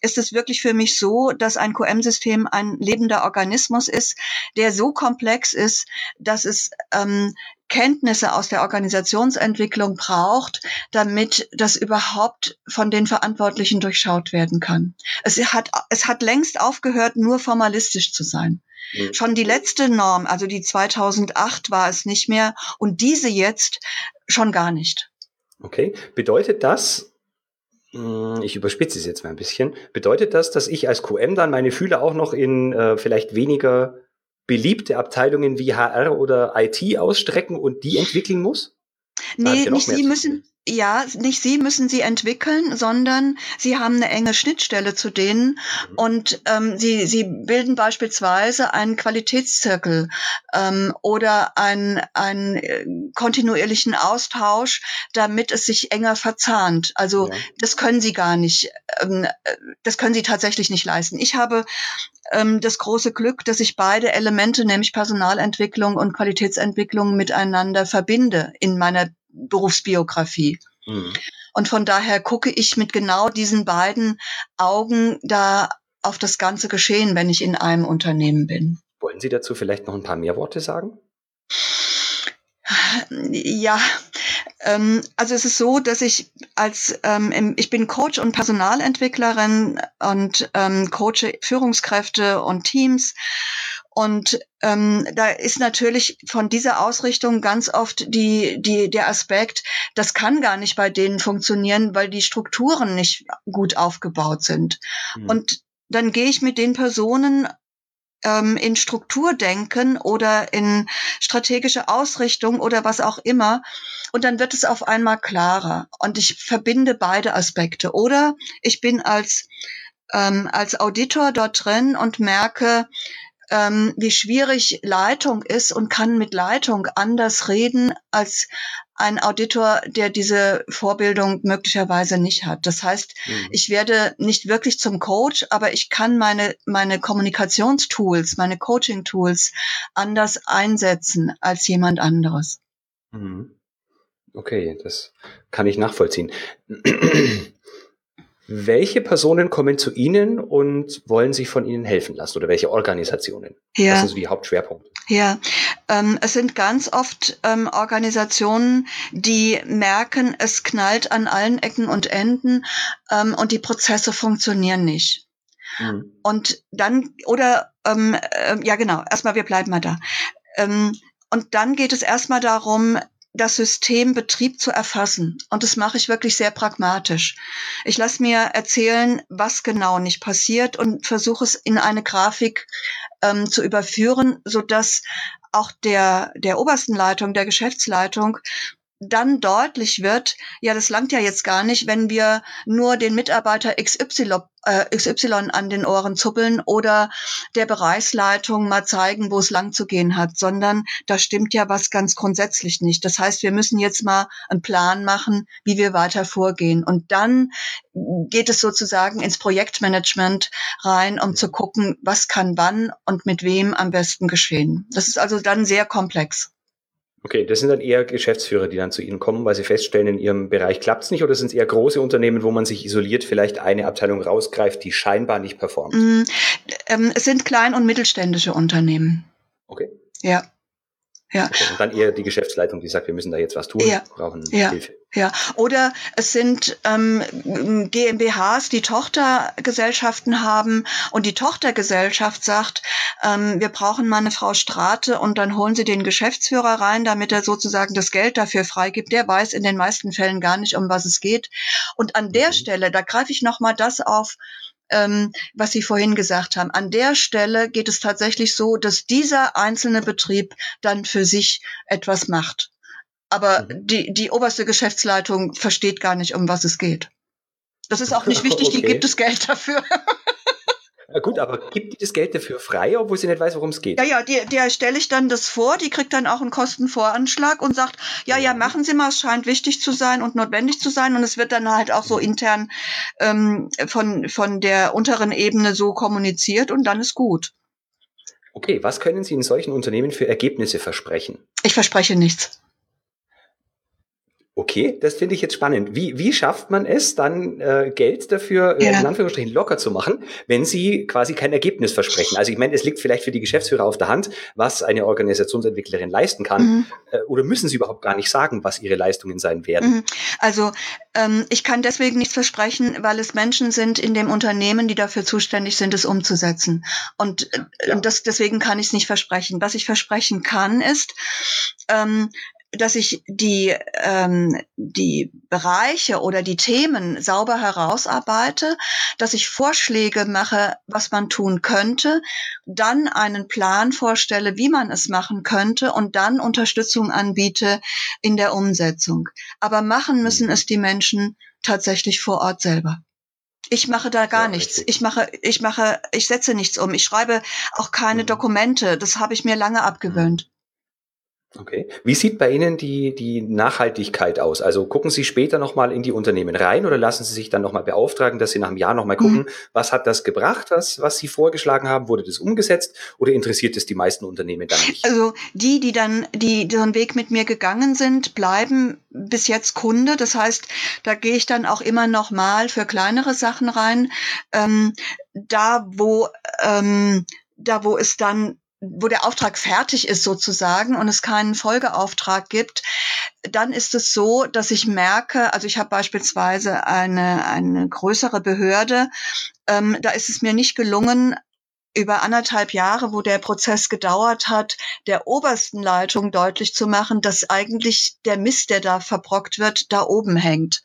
ist es wirklich für mich so, dass ein QM-System ein lebender Organismus ist, der so komplex ist, dass es ähm, Kenntnisse aus der Organisationsentwicklung braucht, damit das überhaupt von den Verantwortlichen durchschaut werden kann. Es hat, es hat längst aufgehört, nur formalistisch zu sein. Mhm. Schon die letzte Norm, also die 2008 war es nicht mehr und diese jetzt schon gar nicht. Okay, bedeutet das, hm, ich überspitze es jetzt mal ein bisschen. Bedeutet das, dass ich als QM dann meine Fühler auch noch in äh, vielleicht weniger beliebte Abteilungen wie HR oder IT ausstrecken und die entwickeln muss? Nee, nicht Sie müssen, ja, nicht Sie müssen sie entwickeln, sondern Sie haben eine enge Schnittstelle zu denen und ähm, Sie, Sie bilden beispielsweise einen Qualitätszirkel ähm, oder einen, einen äh, kontinuierlichen Austausch, damit es sich enger verzahnt. Also ja. das können Sie gar nicht, ähm, äh, das können Sie tatsächlich nicht leisten. Ich habe ähm, das große Glück, dass ich beide Elemente, nämlich Personalentwicklung und Qualitätsentwicklung miteinander verbinde in meiner Berufsbiografie. Mhm. Und von daher gucke ich mit genau diesen beiden Augen da auf das ganze Geschehen, wenn ich in einem Unternehmen bin. Wollen Sie dazu vielleicht noch ein paar mehr Worte sagen? Ja, ähm, also es ist so, dass ich als ähm, ich bin Coach und Personalentwicklerin und ähm, coache Führungskräfte und Teams und ähm, da ist natürlich von dieser Ausrichtung ganz oft die, die, der Aspekt, das kann gar nicht bei denen funktionieren, weil die Strukturen nicht gut aufgebaut sind. Mhm. Und dann gehe ich mit den Personen ähm, in Strukturdenken oder in strategische Ausrichtung oder was auch immer. Und dann wird es auf einmal klarer. Und ich verbinde beide Aspekte. Oder ich bin als, ähm, als Auditor dort drin und merke, ähm, wie schwierig Leitung ist und kann mit Leitung anders reden als ein Auditor, der diese Vorbildung möglicherweise nicht hat. Das heißt, mhm. ich werde nicht wirklich zum Coach, aber ich kann meine, meine Kommunikationstools, meine Coaching-Tools anders einsetzen als jemand anderes. Mhm. Okay, das kann ich nachvollziehen. Welche Personen kommen zu Ihnen und wollen sich von Ihnen helfen lassen oder welche Organisationen? Ja. Das sind so die Hauptschwerpunkte. Ja, ähm, es sind ganz oft ähm, Organisationen, die merken, es knallt an allen Ecken und Enden ähm, und die Prozesse funktionieren nicht. Mhm. Und dann, oder, ähm, äh, ja genau, erstmal, wir bleiben mal da. Ähm, und dann geht es erstmal darum, das System Betrieb zu erfassen. Und das mache ich wirklich sehr pragmatisch. Ich lasse mir erzählen, was genau nicht passiert und versuche es in eine Grafik ähm, zu überführen, so dass auch der, der obersten Leitung, der Geschäftsleitung dann deutlich wird, ja, das langt ja jetzt gar nicht, wenn wir nur den Mitarbeiter XY, äh, XY an den Ohren zuppeln oder der Bereichsleitung mal zeigen, wo es lang zu gehen hat, sondern da stimmt ja was ganz grundsätzlich nicht. Das heißt, wir müssen jetzt mal einen Plan machen, wie wir weiter vorgehen. Und dann geht es sozusagen ins Projektmanagement rein, um zu gucken, was kann wann und mit wem am besten geschehen. Das ist also dann sehr komplex. Okay, das sind dann eher Geschäftsführer, die dann zu Ihnen kommen, weil sie feststellen, in Ihrem Bereich klappt es nicht, oder sind es eher große Unternehmen, wo man sich isoliert, vielleicht eine Abteilung rausgreift, die scheinbar nicht performt? Mm, ähm, es sind klein- und mittelständische Unternehmen. Okay. Ja. Ja. Und dann eher die Geschäftsleitung, die sagt, wir müssen da jetzt was tun, ja. brauchen ja. Hilfe. Ja, oder es sind ähm, GmbHs, die Tochtergesellschaften haben und die Tochtergesellschaft sagt, ähm, wir brauchen mal eine Frau Strate und dann holen sie den Geschäftsführer rein, damit er sozusagen das Geld dafür freigibt. Der weiß in den meisten Fällen gar nicht, um was es geht. Und an der mhm. Stelle, da greife ich nochmal das auf, ähm, was Sie vorhin gesagt haben. An der Stelle geht es tatsächlich so, dass dieser einzelne Betrieb dann für sich etwas macht. Aber mhm. die, die oberste Geschäftsleitung versteht gar nicht, um was es geht. Das ist auch nicht wichtig, okay. die gibt es Geld dafür. Na gut, aber gibt die das Geld dafür frei, obwohl sie nicht weiß, worum es geht? Ja, ja, der, der stelle ich dann das vor, die kriegt dann auch einen Kostenvoranschlag und sagt, ja, ja, machen Sie mal, es scheint wichtig zu sein und notwendig zu sein und es wird dann halt auch so mhm. intern ähm, von, von der unteren Ebene so kommuniziert und dann ist gut. Okay, was können Sie in solchen Unternehmen für Ergebnisse versprechen? Ich verspreche nichts. Okay, das finde ich jetzt spannend. Wie, wie schafft man es, dann äh, Geld dafür äh, ja. in Anführungsstrichen locker zu machen, wenn Sie quasi kein Ergebnis versprechen? Also ich meine, es liegt vielleicht für die Geschäftsführer auf der Hand, was eine Organisationsentwicklerin leisten kann. Mhm. Äh, oder müssen Sie überhaupt gar nicht sagen, was ihre Leistungen sein werden? Mhm. Also ähm, ich kann deswegen nichts versprechen, weil es Menschen sind in dem Unternehmen, die dafür zuständig sind, es umzusetzen. Und äh, ja. das, deswegen kann ich es nicht versprechen. Was ich versprechen kann, ist, ähm, dass ich die, ähm, die Bereiche oder die Themen sauber herausarbeite, dass ich Vorschläge mache, was man tun könnte, dann einen Plan vorstelle, wie man es machen könnte und dann Unterstützung anbiete in der Umsetzung. Aber machen müssen es die Menschen tatsächlich vor Ort selber. Ich mache da gar ja, nichts. Ich mache, ich mache, ich setze nichts um. Ich schreibe auch keine mhm. Dokumente. Das habe ich mir lange abgewöhnt. Okay. Wie sieht bei Ihnen die, die Nachhaltigkeit aus? Also gucken Sie später nochmal in die Unternehmen rein oder lassen Sie sich dann nochmal beauftragen, dass Sie nach einem Jahr nochmal gucken, mhm. was hat das gebracht, was, was Sie vorgeschlagen haben? Wurde das umgesetzt oder interessiert es die meisten Unternehmen dann nicht? Also die, die dann, die so einen Weg mit mir gegangen sind, bleiben bis jetzt Kunde. Das heißt, da gehe ich dann auch immer nochmal für kleinere Sachen rein. Ähm, da, wo, ähm, da, wo es dann wo der Auftrag fertig ist sozusagen und es keinen Folgeauftrag gibt, dann ist es so, dass ich merke, also ich habe beispielsweise eine, eine größere Behörde, ähm, da ist es mir nicht gelungen, über anderthalb Jahre, wo der Prozess gedauert hat, der obersten Leitung deutlich zu machen, dass eigentlich der Mist, der da verbrockt wird, da oben hängt.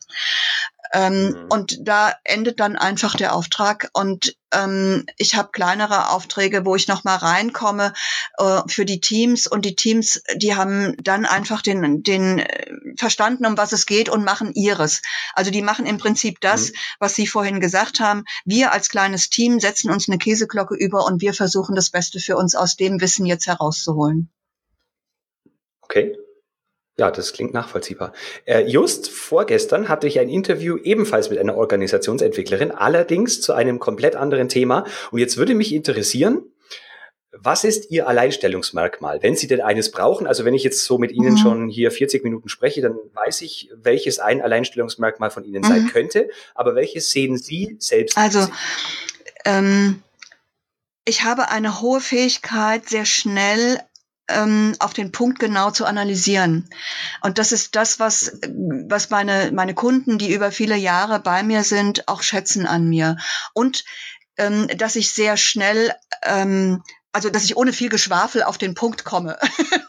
Ähm, mhm. Und da endet dann einfach der Auftrag. Und ähm, ich habe kleinere Aufträge, wo ich noch mal reinkomme äh, für die Teams. Und die Teams, die haben dann einfach den, den äh, verstanden, um was es geht und machen ihres. Also die machen im Prinzip das, mhm. was Sie vorhin gesagt haben. Wir als kleines Team setzen uns eine Käseglocke über und wir versuchen das Beste für uns aus dem Wissen jetzt herauszuholen. Okay. Ja, das klingt nachvollziehbar. Äh, just vorgestern hatte ich ein Interview ebenfalls mit einer Organisationsentwicklerin, allerdings zu einem komplett anderen Thema. Und jetzt würde mich interessieren, was ist Ihr Alleinstellungsmerkmal, wenn Sie denn eines brauchen? Also wenn ich jetzt so mit Ihnen mhm. schon hier 40 Minuten spreche, dann weiß ich, welches ein Alleinstellungsmerkmal von Ihnen mhm. sein könnte. Aber welches sehen Sie selbst? Also ähm, ich habe eine hohe Fähigkeit, sehr schnell ähm, auf den Punkt genau zu analysieren. Und das ist das, was, was meine, meine Kunden, die über viele Jahre bei mir sind, auch schätzen an mir. Und ähm, dass ich sehr schnell ähm, also dass ich ohne viel Geschwafel auf den Punkt komme.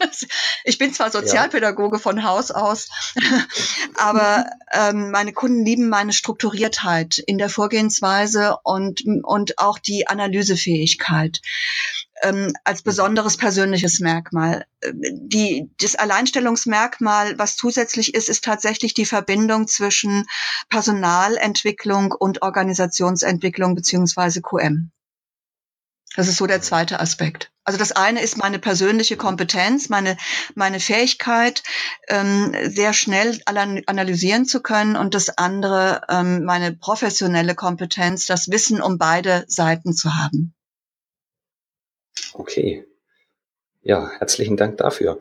ich bin zwar Sozialpädagoge ja. von Haus aus, aber ähm, meine Kunden lieben meine Strukturiertheit in der Vorgehensweise und, und auch die Analysefähigkeit. Ähm, als besonderes persönliches Merkmal. Die, das Alleinstellungsmerkmal, was zusätzlich ist, ist tatsächlich die Verbindung zwischen Personalentwicklung und Organisationsentwicklung beziehungsweise QM. Das ist so der zweite Aspekt. Also das eine ist meine persönliche Kompetenz, meine, meine Fähigkeit, ähm, sehr schnell analysieren zu können und das andere ähm, meine professionelle Kompetenz, das Wissen um beide Seiten zu haben. Okay. Ja, herzlichen Dank dafür.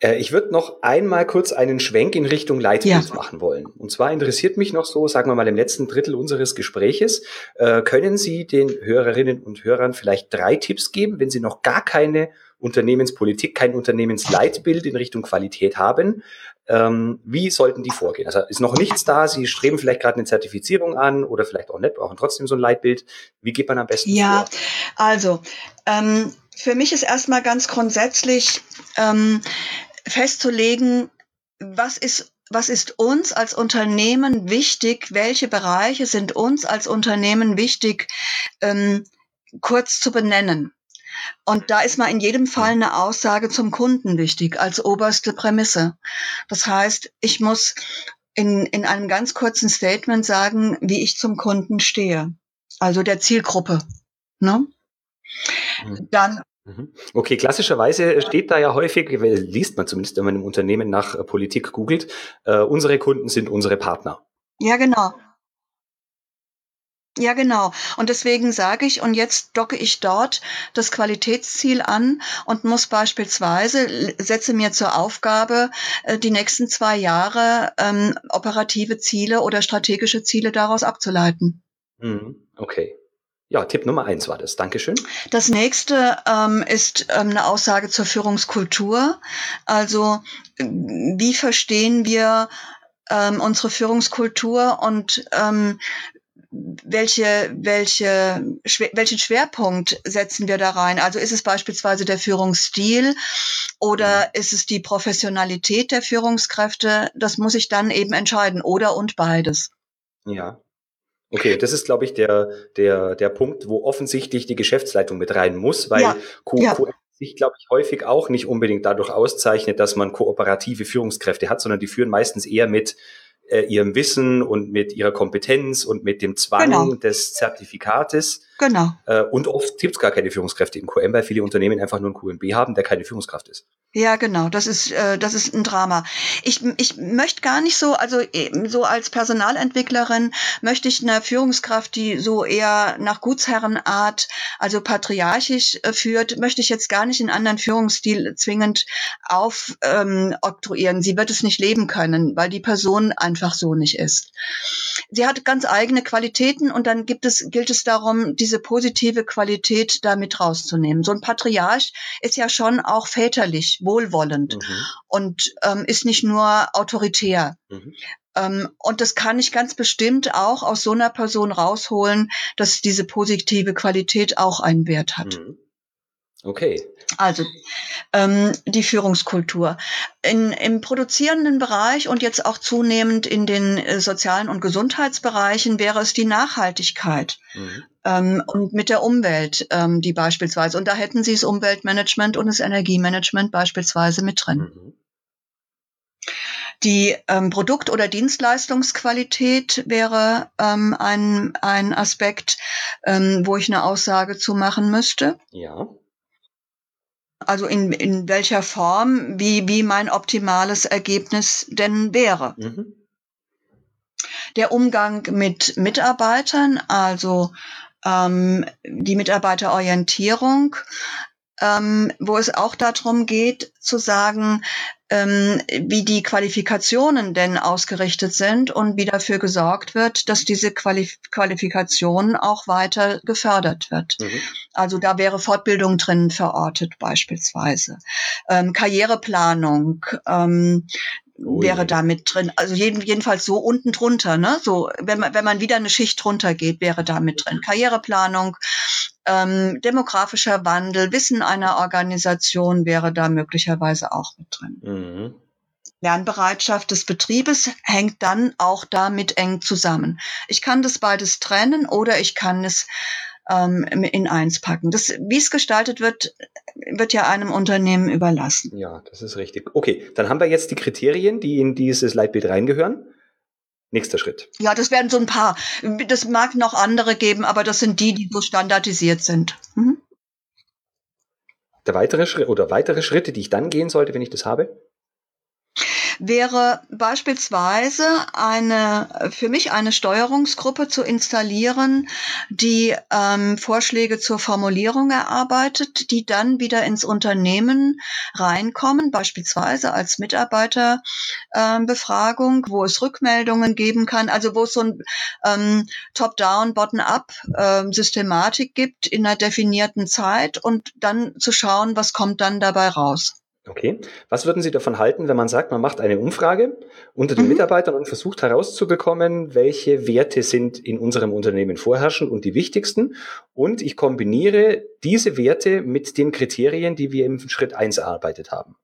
Äh, ich würde noch einmal kurz einen Schwenk in Richtung Leitbild ja. machen wollen. Und zwar interessiert mich noch so, sagen wir mal im letzten Drittel unseres Gespräches, äh, können Sie den Hörerinnen und Hörern vielleicht drei Tipps geben, wenn Sie noch gar keine Unternehmenspolitik, kein Unternehmensleitbild in Richtung Qualität haben? Ähm, wie sollten die vorgehen? Also ist noch nichts da, Sie streben vielleicht gerade eine Zertifizierung an oder vielleicht auch nicht, brauchen trotzdem so ein Leitbild. Wie geht man am besten ja, vor? Ja, also ähm, für mich ist erstmal ganz grundsätzlich ähm, festzulegen, was ist was ist uns als Unternehmen wichtig? Welche Bereiche sind uns als Unternehmen wichtig, ähm, kurz zu benennen? Und da ist mal in jedem Fall eine Aussage zum Kunden wichtig als oberste Prämisse. Das heißt, ich muss in, in einem ganz kurzen Statement sagen, wie ich zum Kunden stehe. Also der Zielgruppe. Ne? Mhm. Dann Mhm. Okay, klassischerweise steht da ja häufig, liest man zumindest, wenn man im Unternehmen nach Politik googelt, äh, unsere Kunden sind unsere Partner. Ja, genau. Ja, genau. Und deswegen sage ich, und jetzt docke ich dort das Qualitätsziel an und muss beispielsweise, setze mir zur Aufgabe, äh, die nächsten zwei Jahre ähm, operative Ziele oder strategische Ziele daraus abzuleiten. Mhm. Okay. Ja, Tipp Nummer eins war das. Dankeschön. Das nächste ähm, ist ähm, eine Aussage zur Führungskultur. Also wie verstehen wir ähm, unsere Führungskultur und ähm, welche, welche, welchen Schwerpunkt setzen wir da rein? Also ist es beispielsweise der Führungsstil oder mhm. ist es die Professionalität der Führungskräfte? Das muss ich dann eben entscheiden oder und beides. Ja, Okay, das ist, glaube ich, der, der, der Punkt, wo offensichtlich die Geschäftsleitung mit rein muss, weil ja, QM ja. sich, glaube ich, häufig auch nicht unbedingt dadurch auszeichnet, dass man kooperative Führungskräfte hat, sondern die führen meistens eher mit äh, ihrem Wissen und mit ihrer Kompetenz und mit dem Zwang genau. des Zertifikates. Genau. Äh, und oft gibt es gar keine Führungskräfte im QM, weil viele Unternehmen einfach nur einen QMB haben, der keine Führungskraft ist. Ja, genau, das ist, äh, das ist ein Drama. Ich, ich möchte gar nicht so, also so als Personalentwicklerin möchte ich eine Führungskraft, die so eher nach Gutsherrenart, also patriarchisch äh, führt, möchte ich jetzt gar nicht in anderen Führungsstil zwingend aufoktroyieren. Ähm, Sie wird es nicht leben können, weil die Person einfach so nicht ist. Sie hat ganz eigene Qualitäten und dann gibt es, gilt es darum, diese positive Qualität da mit rauszunehmen. So ein Patriarch ist ja schon auch väterlich wohlwollend mhm. und ähm, ist nicht nur autoritär. Mhm. Ähm, und das kann ich ganz bestimmt auch aus so einer Person rausholen, dass diese positive Qualität auch einen Wert hat. Mhm. Okay. Also ähm, die Führungskultur. In, Im produzierenden Bereich und jetzt auch zunehmend in den äh, sozialen und Gesundheitsbereichen wäre es die Nachhaltigkeit mhm. ähm, und mit der Umwelt, ähm, die beispielsweise, und da hätten Sie das Umweltmanagement und das Energiemanagement beispielsweise mit drin. Mhm. Die ähm, Produkt- oder Dienstleistungsqualität wäre ähm, ein, ein Aspekt, ähm, wo ich eine Aussage zu machen müsste. Ja also in, in welcher Form, wie, wie mein optimales Ergebnis denn wäre. Mhm. Der Umgang mit Mitarbeitern, also ähm, die Mitarbeiterorientierung, ähm, wo es auch darum geht zu sagen, ähm, wie die Qualifikationen denn ausgerichtet sind und wie dafür gesorgt wird, dass diese Qualif Qualifikation auch weiter gefördert wird. Mhm. Also da wäre Fortbildung drin verortet beispielsweise. Ähm, Karriereplanung, ähm, Ui. wäre da mit drin. Also jeden, jedenfalls so unten drunter, ne? So, wenn man, wenn man wieder eine Schicht drunter geht, wäre da mit drin. Karriereplanung, ähm, demografischer Wandel, Wissen einer Organisation wäre da möglicherweise auch mit drin. Mhm. Lernbereitschaft des Betriebes hängt dann auch damit eng zusammen. Ich kann das beides trennen oder ich kann es ähm, in eins packen. Das, wie es gestaltet wird, wird ja einem Unternehmen überlassen. Ja, das ist richtig. Okay, dann haben wir jetzt die Kriterien, die in dieses Leitbild reingehören. Nächster Schritt. Ja, das werden so ein paar. Das mag noch andere geben, aber das sind die, die so standardisiert sind. Mhm. Der weitere Schritt oder weitere Schritte, die ich dann gehen sollte, wenn ich das habe? Wäre beispielsweise eine, für mich eine Steuerungsgruppe zu installieren, die ähm, Vorschläge zur Formulierung erarbeitet, die dann wieder ins Unternehmen reinkommen, beispielsweise als Mitarbeiterbefragung, ähm, wo es Rückmeldungen geben kann, also wo es so ein ähm, Top-Down, Bottom-up ähm, Systematik gibt in einer definierten Zeit und dann zu schauen, was kommt dann dabei raus. Okay. Was würden Sie davon halten, wenn man sagt, man macht eine Umfrage unter den mhm. Mitarbeitern und versucht herauszubekommen, welche Werte sind in unserem Unternehmen vorherrschend und die wichtigsten? Und ich kombiniere diese Werte mit den Kriterien, die wir im Schritt eins erarbeitet haben.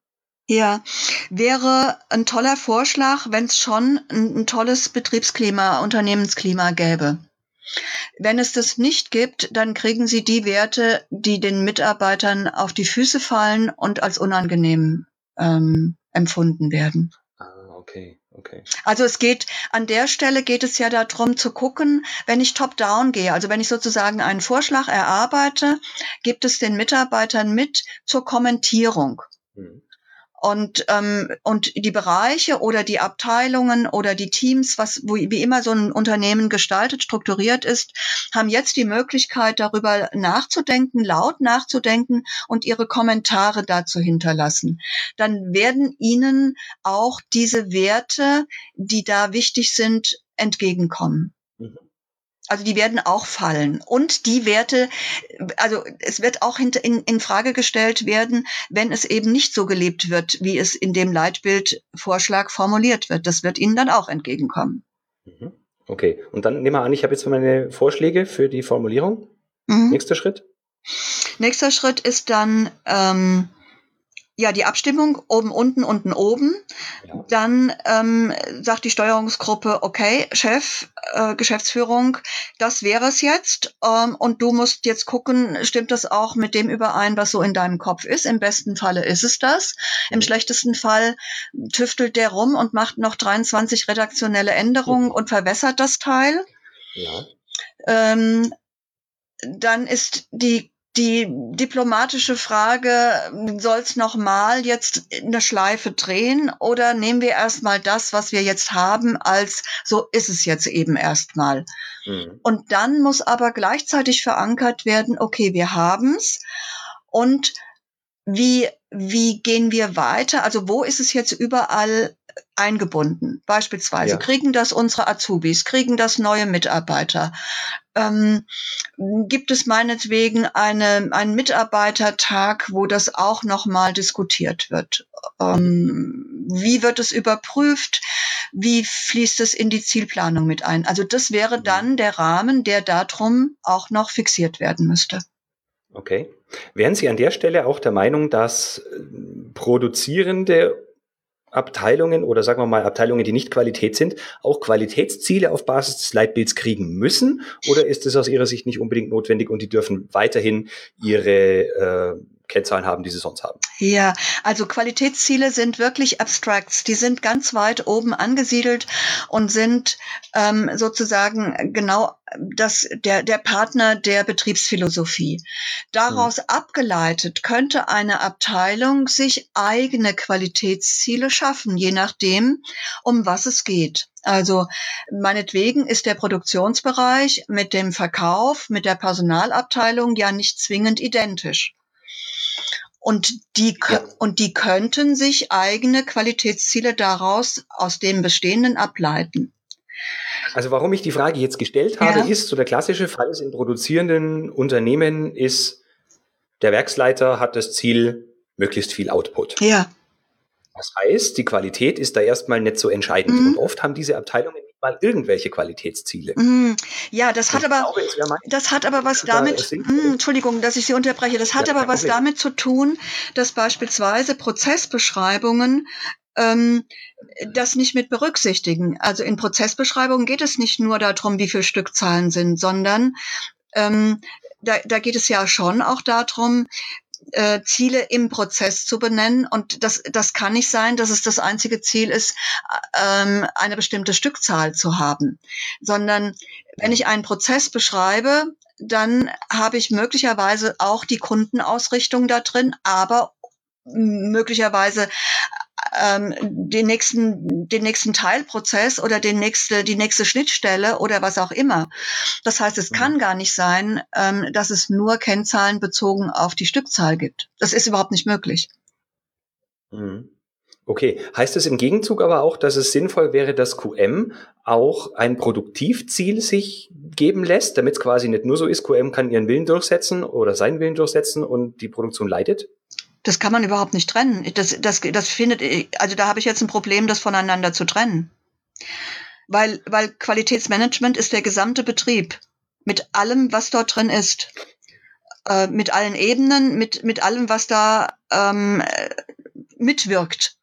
Ja, wäre ein toller Vorschlag, wenn es schon ein, ein tolles Betriebsklima, Unternehmensklima gäbe. Wenn es das nicht gibt, dann kriegen sie die Werte, die den Mitarbeitern auf die Füße fallen und als unangenehm ähm, empfunden werden. Ah, okay. Okay. Also es geht, an der Stelle geht es ja darum zu gucken, wenn ich top-down gehe, also wenn ich sozusagen einen Vorschlag erarbeite, gibt es den Mitarbeitern mit zur Kommentierung. Mhm. Und, ähm, und die Bereiche oder die Abteilungen oder die Teams, was wo, wie immer so ein Unternehmen gestaltet, strukturiert ist, haben jetzt die Möglichkeit, darüber nachzudenken, laut nachzudenken und ihre Kommentare dazu hinterlassen. Dann werden ihnen auch diese Werte, die da wichtig sind, entgegenkommen. Also die werden auch fallen. Und die Werte, also es wird auch in, in, in Frage gestellt werden, wenn es eben nicht so gelebt wird, wie es in dem Leitbildvorschlag formuliert wird. Das wird Ihnen dann auch entgegenkommen. Mhm. Okay, und dann nehmen wir an, ich habe jetzt meine Vorschläge für die Formulierung. Mhm. Nächster Schritt? Nächster Schritt ist dann ähm, ja, die Abstimmung oben, unten, unten, oben. Ja. Dann ähm, sagt die Steuerungsgruppe, okay, Chef, äh, Geschäftsführung, das wäre es jetzt. Ähm, und du musst jetzt gucken, stimmt das auch mit dem überein, was so in deinem Kopf ist? Im besten Falle ist es das. Im schlechtesten Fall tüftelt der rum und macht noch 23 redaktionelle Änderungen mhm. und verwässert das Teil. Ja. Ähm, dann ist die die diplomatische Frage, soll es nochmal jetzt eine Schleife drehen oder nehmen wir erstmal das, was wir jetzt haben, als so ist es jetzt eben erstmal. Mhm. Und dann muss aber gleichzeitig verankert werden, okay, wir haben's und wie, wie gehen wir weiter? Also wo ist es jetzt überall eingebunden? Beispielsweise ja. kriegen das unsere Azubis, kriegen das neue Mitarbeiter, ähm, gibt es meinetwegen eine, einen Mitarbeitertag, wo das auch nochmal diskutiert wird? Ähm, wie wird es überprüft? Wie fließt es in die Zielplanung mit ein? Also das wäre dann der Rahmen, der darum auch noch fixiert werden müsste. Okay. Wären Sie an der Stelle auch der Meinung, dass produzierende Abteilungen oder sagen wir mal Abteilungen, die nicht Qualität sind, auch Qualitätsziele auf Basis des Leitbilds kriegen müssen? Oder ist es aus Ihrer Sicht nicht unbedingt notwendig und die dürfen weiterhin ihre äh, Kennzahlen haben, die sie sonst haben. Ja, also Qualitätsziele sind wirklich Abstracts. Die sind ganz weit oben angesiedelt und sind ähm, sozusagen genau das, der, der Partner der Betriebsphilosophie. Daraus hm. abgeleitet könnte eine Abteilung sich eigene Qualitätsziele schaffen, je nachdem, um was es geht. Also meinetwegen ist der Produktionsbereich mit dem Verkauf, mit der Personalabteilung ja nicht zwingend identisch. Und die, ja. und die könnten sich eigene Qualitätsziele daraus aus dem Bestehenden ableiten. Also warum ich die Frage jetzt gestellt habe, ja. ist, so der klassische Fall ist in produzierenden Unternehmen ist, der Werksleiter hat das Ziel, möglichst viel Output. Ja. Das heißt, die Qualität ist da erstmal nicht so entscheidend. Mhm. Und oft haben diese Abteilungen mal irgendwelche Qualitätsziele. Mm, ja, das hat aber, glaube, das hat aber was damit, mm, Entschuldigung, dass ich Sie unterbreche, das hat ja, aber was Problem. damit zu tun, dass beispielsweise Prozessbeschreibungen ähm, das nicht mit berücksichtigen. Also in Prozessbeschreibungen geht es nicht nur darum, wie viele Stückzahlen sind, sondern ähm, da, da geht es ja schon auch darum, äh, Ziele im Prozess zu benennen. Und das, das kann nicht sein, dass es das einzige Ziel ist, ähm, eine bestimmte Stückzahl zu haben, sondern wenn ich einen Prozess beschreibe, dann habe ich möglicherweise auch die Kundenausrichtung da drin, aber möglicherweise ähm, den nächsten den nächsten Teilprozess oder den nächste die nächste Schnittstelle oder was auch immer. Das heißt, es kann mhm. gar nicht sein, ähm, dass es nur Kennzahlen bezogen auf die Stückzahl gibt. Das ist überhaupt nicht möglich. Mhm. Okay, heißt es im Gegenzug aber auch, dass es sinnvoll wäre, dass QM auch ein Produktivziel sich geben lässt, damit es quasi nicht nur so ist, QM kann ihren Willen durchsetzen oder seinen Willen durchsetzen und die Produktion leidet? Das kann man überhaupt nicht trennen. Das, das, das findet, also da habe ich jetzt ein Problem, das voneinander zu trennen. Weil, weil Qualitätsmanagement ist der gesamte Betrieb mit allem, was dort drin ist. Äh, mit allen Ebenen, mit, mit allem, was da ähm, mitwirkt.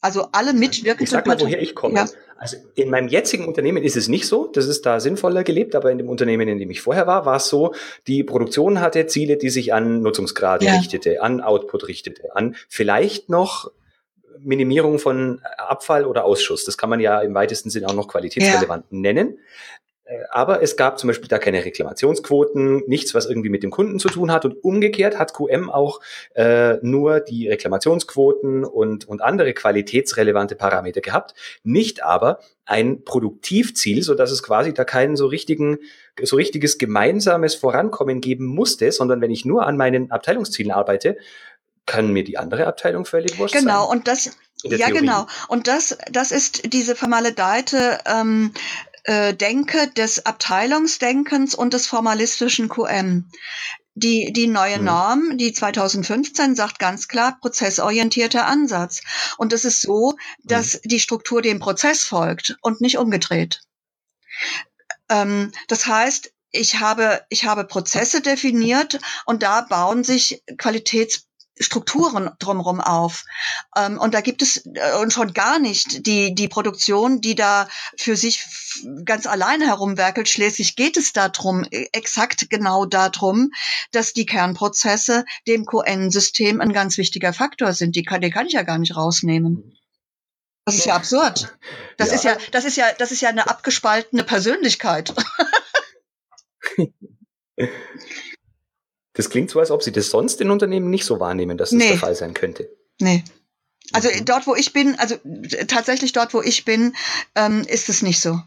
Also alle mitwirkenden Ich sag mal, woher ich komme. Ja. Also in meinem jetzigen Unternehmen ist es nicht so. Das ist da sinnvoller gelebt. Aber in dem Unternehmen, in dem ich vorher war, war es so, die Produktion hatte Ziele, die sich an Nutzungsgrade ja. richtete, an Output richtete, an vielleicht noch Minimierung von Abfall oder Ausschuss. Das kann man ja im weitesten Sinne auch noch qualitätsrelevant ja. nennen. Aber es gab zum Beispiel da keine Reklamationsquoten, nichts, was irgendwie mit dem Kunden zu tun hat. Und umgekehrt hat QM auch äh, nur die Reklamationsquoten und, und andere qualitätsrelevante Parameter gehabt, nicht aber ein Produktivziel, so dass es quasi da keinen so richtigen, so richtiges gemeinsames Vorankommen geben musste, sondern wenn ich nur an meinen Abteilungszielen arbeite, kann mir die andere Abteilung völlig wurscht genau, sein. Genau, und das, ja, Theorie. genau. Und das, das ist diese vermaledeite ähm, äh, Denke des Abteilungsdenkens und des formalistischen QM. Die, die neue hm. Norm, die 2015, sagt ganz klar prozessorientierter Ansatz. Und es ist so, dass hm. die Struktur dem Prozess folgt und nicht umgedreht. Ähm, das heißt, ich habe, ich habe Prozesse definiert und da bauen sich Qualitäts Strukturen drumherum auf. Ähm, und da gibt es äh, und schon gar nicht die, die Produktion, die da für sich ganz alleine herumwerkelt. Schließlich geht es darum, äh, exakt genau darum, dass die Kernprozesse dem QN-System ein ganz wichtiger Faktor sind. Die kann, die kann ich ja gar nicht rausnehmen. Das ist ja absurd. Das ja. ist ja, das ist ja, das ist ja eine abgespaltene Persönlichkeit. Das klingt so, als ob Sie das sonst in Unternehmen nicht so wahrnehmen, dass das nee. der Fall sein könnte. Nee. Also mhm. dort, wo ich bin, also tatsächlich dort, wo ich bin, ähm, ist es nicht so.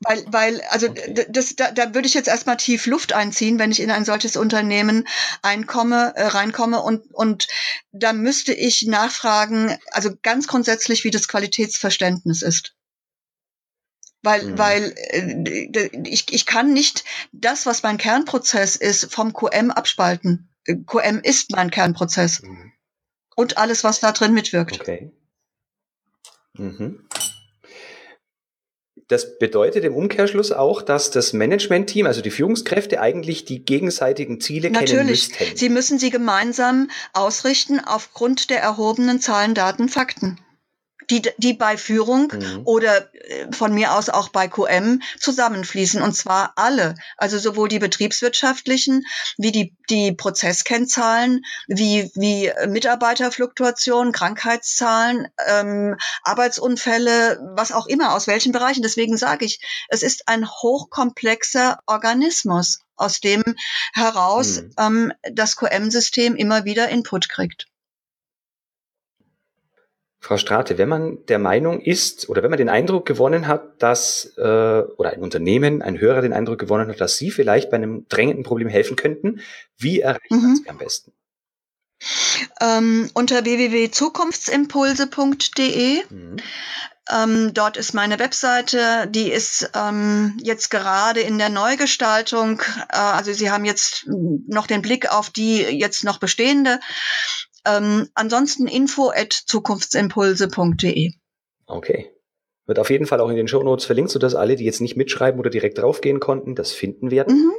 Weil, weil, also okay. das, da, da würde ich jetzt erstmal tief Luft einziehen, wenn ich in ein solches Unternehmen einkomme, äh, reinkomme und, und da müsste ich nachfragen, also ganz grundsätzlich, wie das Qualitätsverständnis ist weil, mhm. weil äh, ich, ich kann nicht das, was mein Kernprozess ist, vom QM abspalten. QM ist mein Kernprozess. Mhm. Und alles, was da drin mitwirkt. Okay. Mhm. Das bedeutet im Umkehrschluss auch, dass das Management-Team, also die Führungskräfte, eigentlich die gegenseitigen Ziele Natürlich. kennen müssten. Natürlich. Sie müssen sie gemeinsam ausrichten aufgrund der erhobenen Zahlen, Daten, Fakten die, die bei Führung mhm. oder äh, von mir aus auch bei QM zusammenfließen. Und zwar alle. Also sowohl die betriebswirtschaftlichen wie die, die Prozesskennzahlen, wie, wie Mitarbeiterfluktuation, Krankheitszahlen, ähm, Arbeitsunfälle, was auch immer, aus welchen Bereichen. Deswegen sage ich, es ist ein hochkomplexer Organismus, aus dem heraus mhm. ähm, das QM-System immer wieder Input kriegt. Frau Strate, wenn man der Meinung ist oder wenn man den Eindruck gewonnen hat, dass äh, oder ein Unternehmen, ein Hörer den Eindruck gewonnen hat, dass Sie vielleicht bei einem drängenden Problem helfen könnten, wie erreicht man mhm. Sie am besten? Ähm, unter www.zukunftsimpulse.de. Mhm. Ähm, dort ist meine Webseite, die ist ähm, jetzt gerade in der Neugestaltung. Äh, also Sie haben jetzt noch den Blick auf die jetzt noch bestehende ähm, ansonsten info at zukunftsimpulse.de. Okay. Wird auf jeden Fall auch in den Show Notes verlinkt, sodass alle, die jetzt nicht mitschreiben oder direkt draufgehen konnten, das finden werden.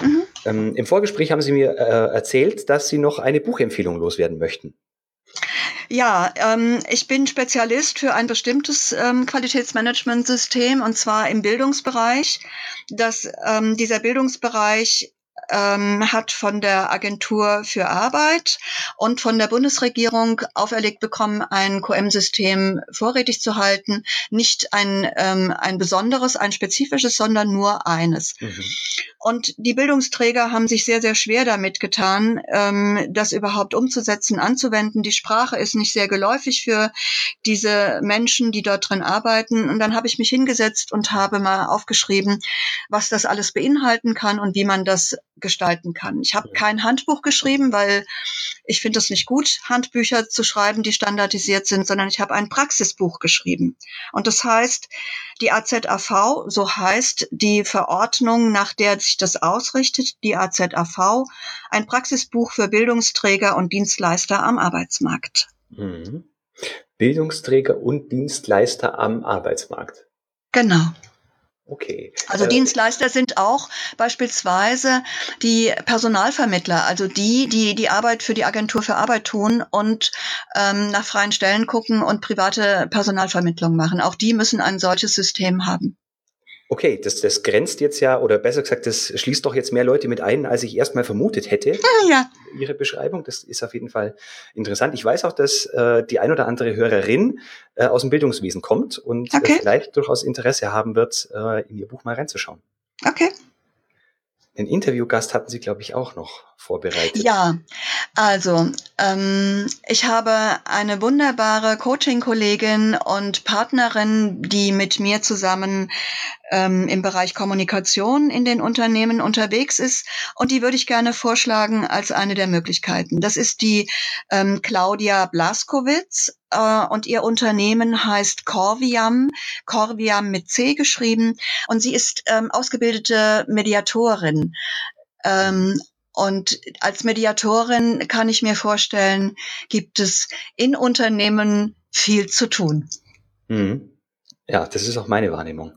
Mhm. Mhm. Ähm, Im Vorgespräch haben Sie mir äh, erzählt, dass Sie noch eine Buchempfehlung loswerden möchten. Ja, ähm, ich bin Spezialist für ein bestimmtes ähm, Qualitätsmanagementsystem und zwar im Bildungsbereich. Das, ähm, dieser Bildungsbereich ähm, hat von der Agentur für Arbeit und von der Bundesregierung auferlegt bekommen, ein QM-System vorrätig zu halten. Nicht ein, ähm, ein besonderes, ein spezifisches, sondern nur eines. Mhm. Und die Bildungsträger haben sich sehr, sehr schwer damit getan, ähm, das überhaupt umzusetzen, anzuwenden. Die Sprache ist nicht sehr geläufig für diese Menschen, die dort drin arbeiten. Und dann habe ich mich hingesetzt und habe mal aufgeschrieben, was das alles beinhalten kann und wie man das gestalten kann. Ich habe kein Handbuch geschrieben, weil ich finde es nicht gut, Handbücher zu schreiben, die standardisiert sind, sondern ich habe ein Praxisbuch geschrieben. Und das heißt, die AZAV, so heißt die Verordnung, nach der sich das ausrichtet, die AZAV, ein Praxisbuch für Bildungsträger und Dienstleister am Arbeitsmarkt. Mhm. Bildungsträger und Dienstleister am Arbeitsmarkt. Genau. Okay. Also äh, Dienstleister sind auch beispielsweise die Personalvermittler, also die, die die Arbeit für die Agentur für Arbeit tun und ähm, nach freien Stellen gucken und private Personalvermittlung machen. Auch die müssen ein solches System haben. Okay, das, das grenzt jetzt ja, oder besser gesagt, das schließt doch jetzt mehr Leute mit ein, als ich erstmal vermutet hätte. Ja. Ihre Beschreibung, das ist auf jeden Fall interessant. Ich weiß auch, dass äh, die ein oder andere Hörerin äh, aus dem Bildungswesen kommt und äh, okay. vielleicht durchaus Interesse haben wird, äh, in Ihr Buch mal reinzuschauen. Okay. Den Interviewgast hatten Sie, glaube ich, auch noch vorbereitet. Ja, also ähm, ich habe eine wunderbare Coaching-Kollegin und Partnerin, die mit mir zusammen ähm, im Bereich Kommunikation in den Unternehmen unterwegs ist. Und die würde ich gerne vorschlagen als eine der Möglichkeiten. Das ist die ähm, Claudia Blaskowitz äh, und ihr Unternehmen heißt Corviam, Corviam mit C geschrieben. Und sie ist ähm, ausgebildete Mediatorin. Ähm, und als Mediatorin kann ich mir vorstellen, gibt es in Unternehmen viel zu tun. Mhm. Ja, das ist auch meine Wahrnehmung.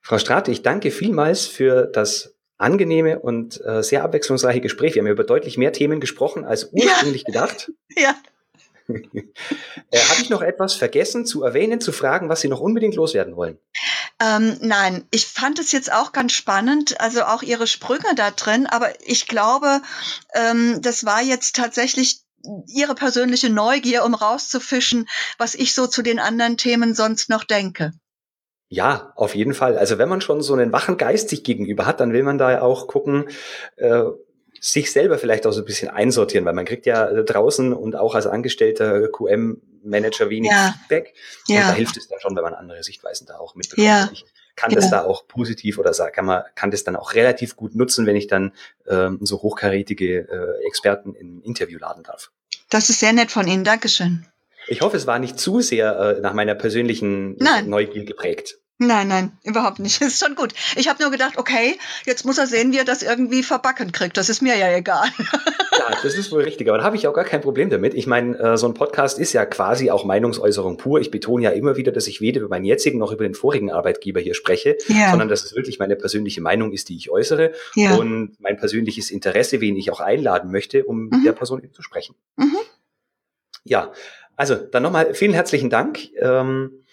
Frau Strate, ich danke vielmals für das angenehme und äh, sehr abwechslungsreiche Gespräch. Wir haben über deutlich mehr Themen gesprochen als ursprünglich ja. gedacht. Ja. äh, Habe ich noch etwas vergessen zu erwähnen, zu fragen, was Sie noch unbedingt loswerden wollen? Ähm, nein, ich fand es jetzt auch ganz spannend, also auch Ihre Sprünge da drin, aber ich glaube, ähm, das war jetzt tatsächlich Ihre persönliche Neugier, um rauszufischen, was ich so zu den anderen Themen sonst noch denke. Ja, auf jeden Fall. Also wenn man schon so einen wachen Geist sich gegenüber hat, dann will man da auch gucken, äh, sich selber vielleicht auch so ein bisschen einsortieren, weil man kriegt ja draußen und auch als angestellter QM-Manager wenig ja. Feedback. Und ja. da hilft es dann schon, wenn man andere Sichtweisen da auch mitbekommt. Ja. Ich kann das da auch positiv oder kann man kann das dann auch relativ gut nutzen, wenn ich dann ähm, so hochkarätige äh, Experten im Interview laden darf. Das ist sehr nett von Ihnen. Dankeschön. Ich hoffe, es war nicht zu sehr äh, nach meiner persönlichen Nein. Neugier geprägt. Nein, nein, überhaupt nicht. Das ist schon gut. Ich habe nur gedacht, okay, jetzt muss er sehen, wie er das irgendwie verbacken kriegt. Das ist mir ja egal. Ja, das ist wohl richtig, aber da habe ich auch gar kein Problem damit. Ich meine, äh, so ein Podcast ist ja quasi auch Meinungsäußerung pur. Ich betone ja immer wieder, dass ich weder über meinen jetzigen noch über den vorigen Arbeitgeber hier spreche, ja. sondern dass es wirklich meine persönliche Meinung ist, die ich äußere ja. und mein persönliches Interesse, wen ich auch einladen möchte, um mhm. der Person zu sprechen. Mhm. Ja, also dann nochmal vielen herzlichen Dank. Ähm,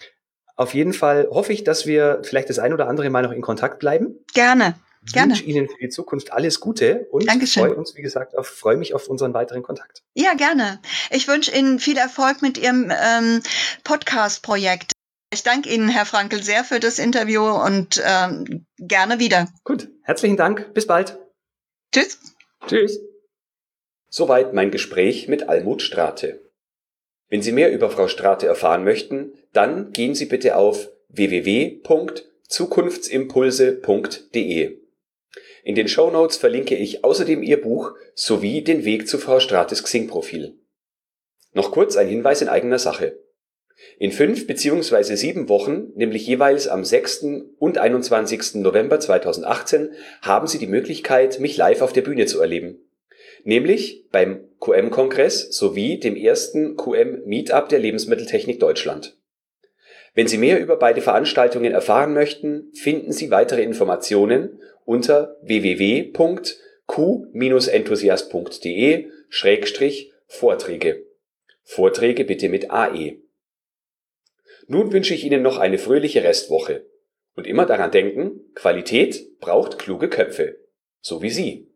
auf jeden Fall hoffe ich, dass wir vielleicht das ein oder andere Mal noch in Kontakt bleiben. Gerne. Gerne. Ich wünsche Ihnen für die Zukunft alles Gute und freue uns, wie gesagt, auf, freue mich auf unseren weiteren Kontakt. Ja, gerne. Ich wünsche Ihnen viel Erfolg mit Ihrem ähm, Podcast-Projekt. Ich danke Ihnen, Herr Frankel, sehr für das Interview und ähm, gerne wieder. Gut, herzlichen Dank. Bis bald. Tschüss. Tschüss. Soweit mein Gespräch mit Almut Strate. Wenn Sie mehr über Frau Strate erfahren möchten, dann gehen Sie bitte auf www.zukunftsimpulse.de. In den Show Notes verlinke ich außerdem Ihr Buch sowie den Weg zu Frau Strates Xing-Profil. Noch kurz ein Hinweis in eigener Sache. In fünf bzw. sieben Wochen, nämlich jeweils am 6. und 21. November 2018, haben Sie die Möglichkeit, mich live auf der Bühne zu erleben nämlich beim QM-Kongress sowie dem ersten QM-Meetup der Lebensmitteltechnik Deutschland. Wenn Sie mehr über beide Veranstaltungen erfahren möchten, finden Sie weitere Informationen unter www.q-enthusiast.de-vorträge. Vorträge bitte mit AE. Nun wünsche ich Ihnen noch eine fröhliche Restwoche. Und immer daran denken, Qualität braucht kluge Köpfe. So wie Sie.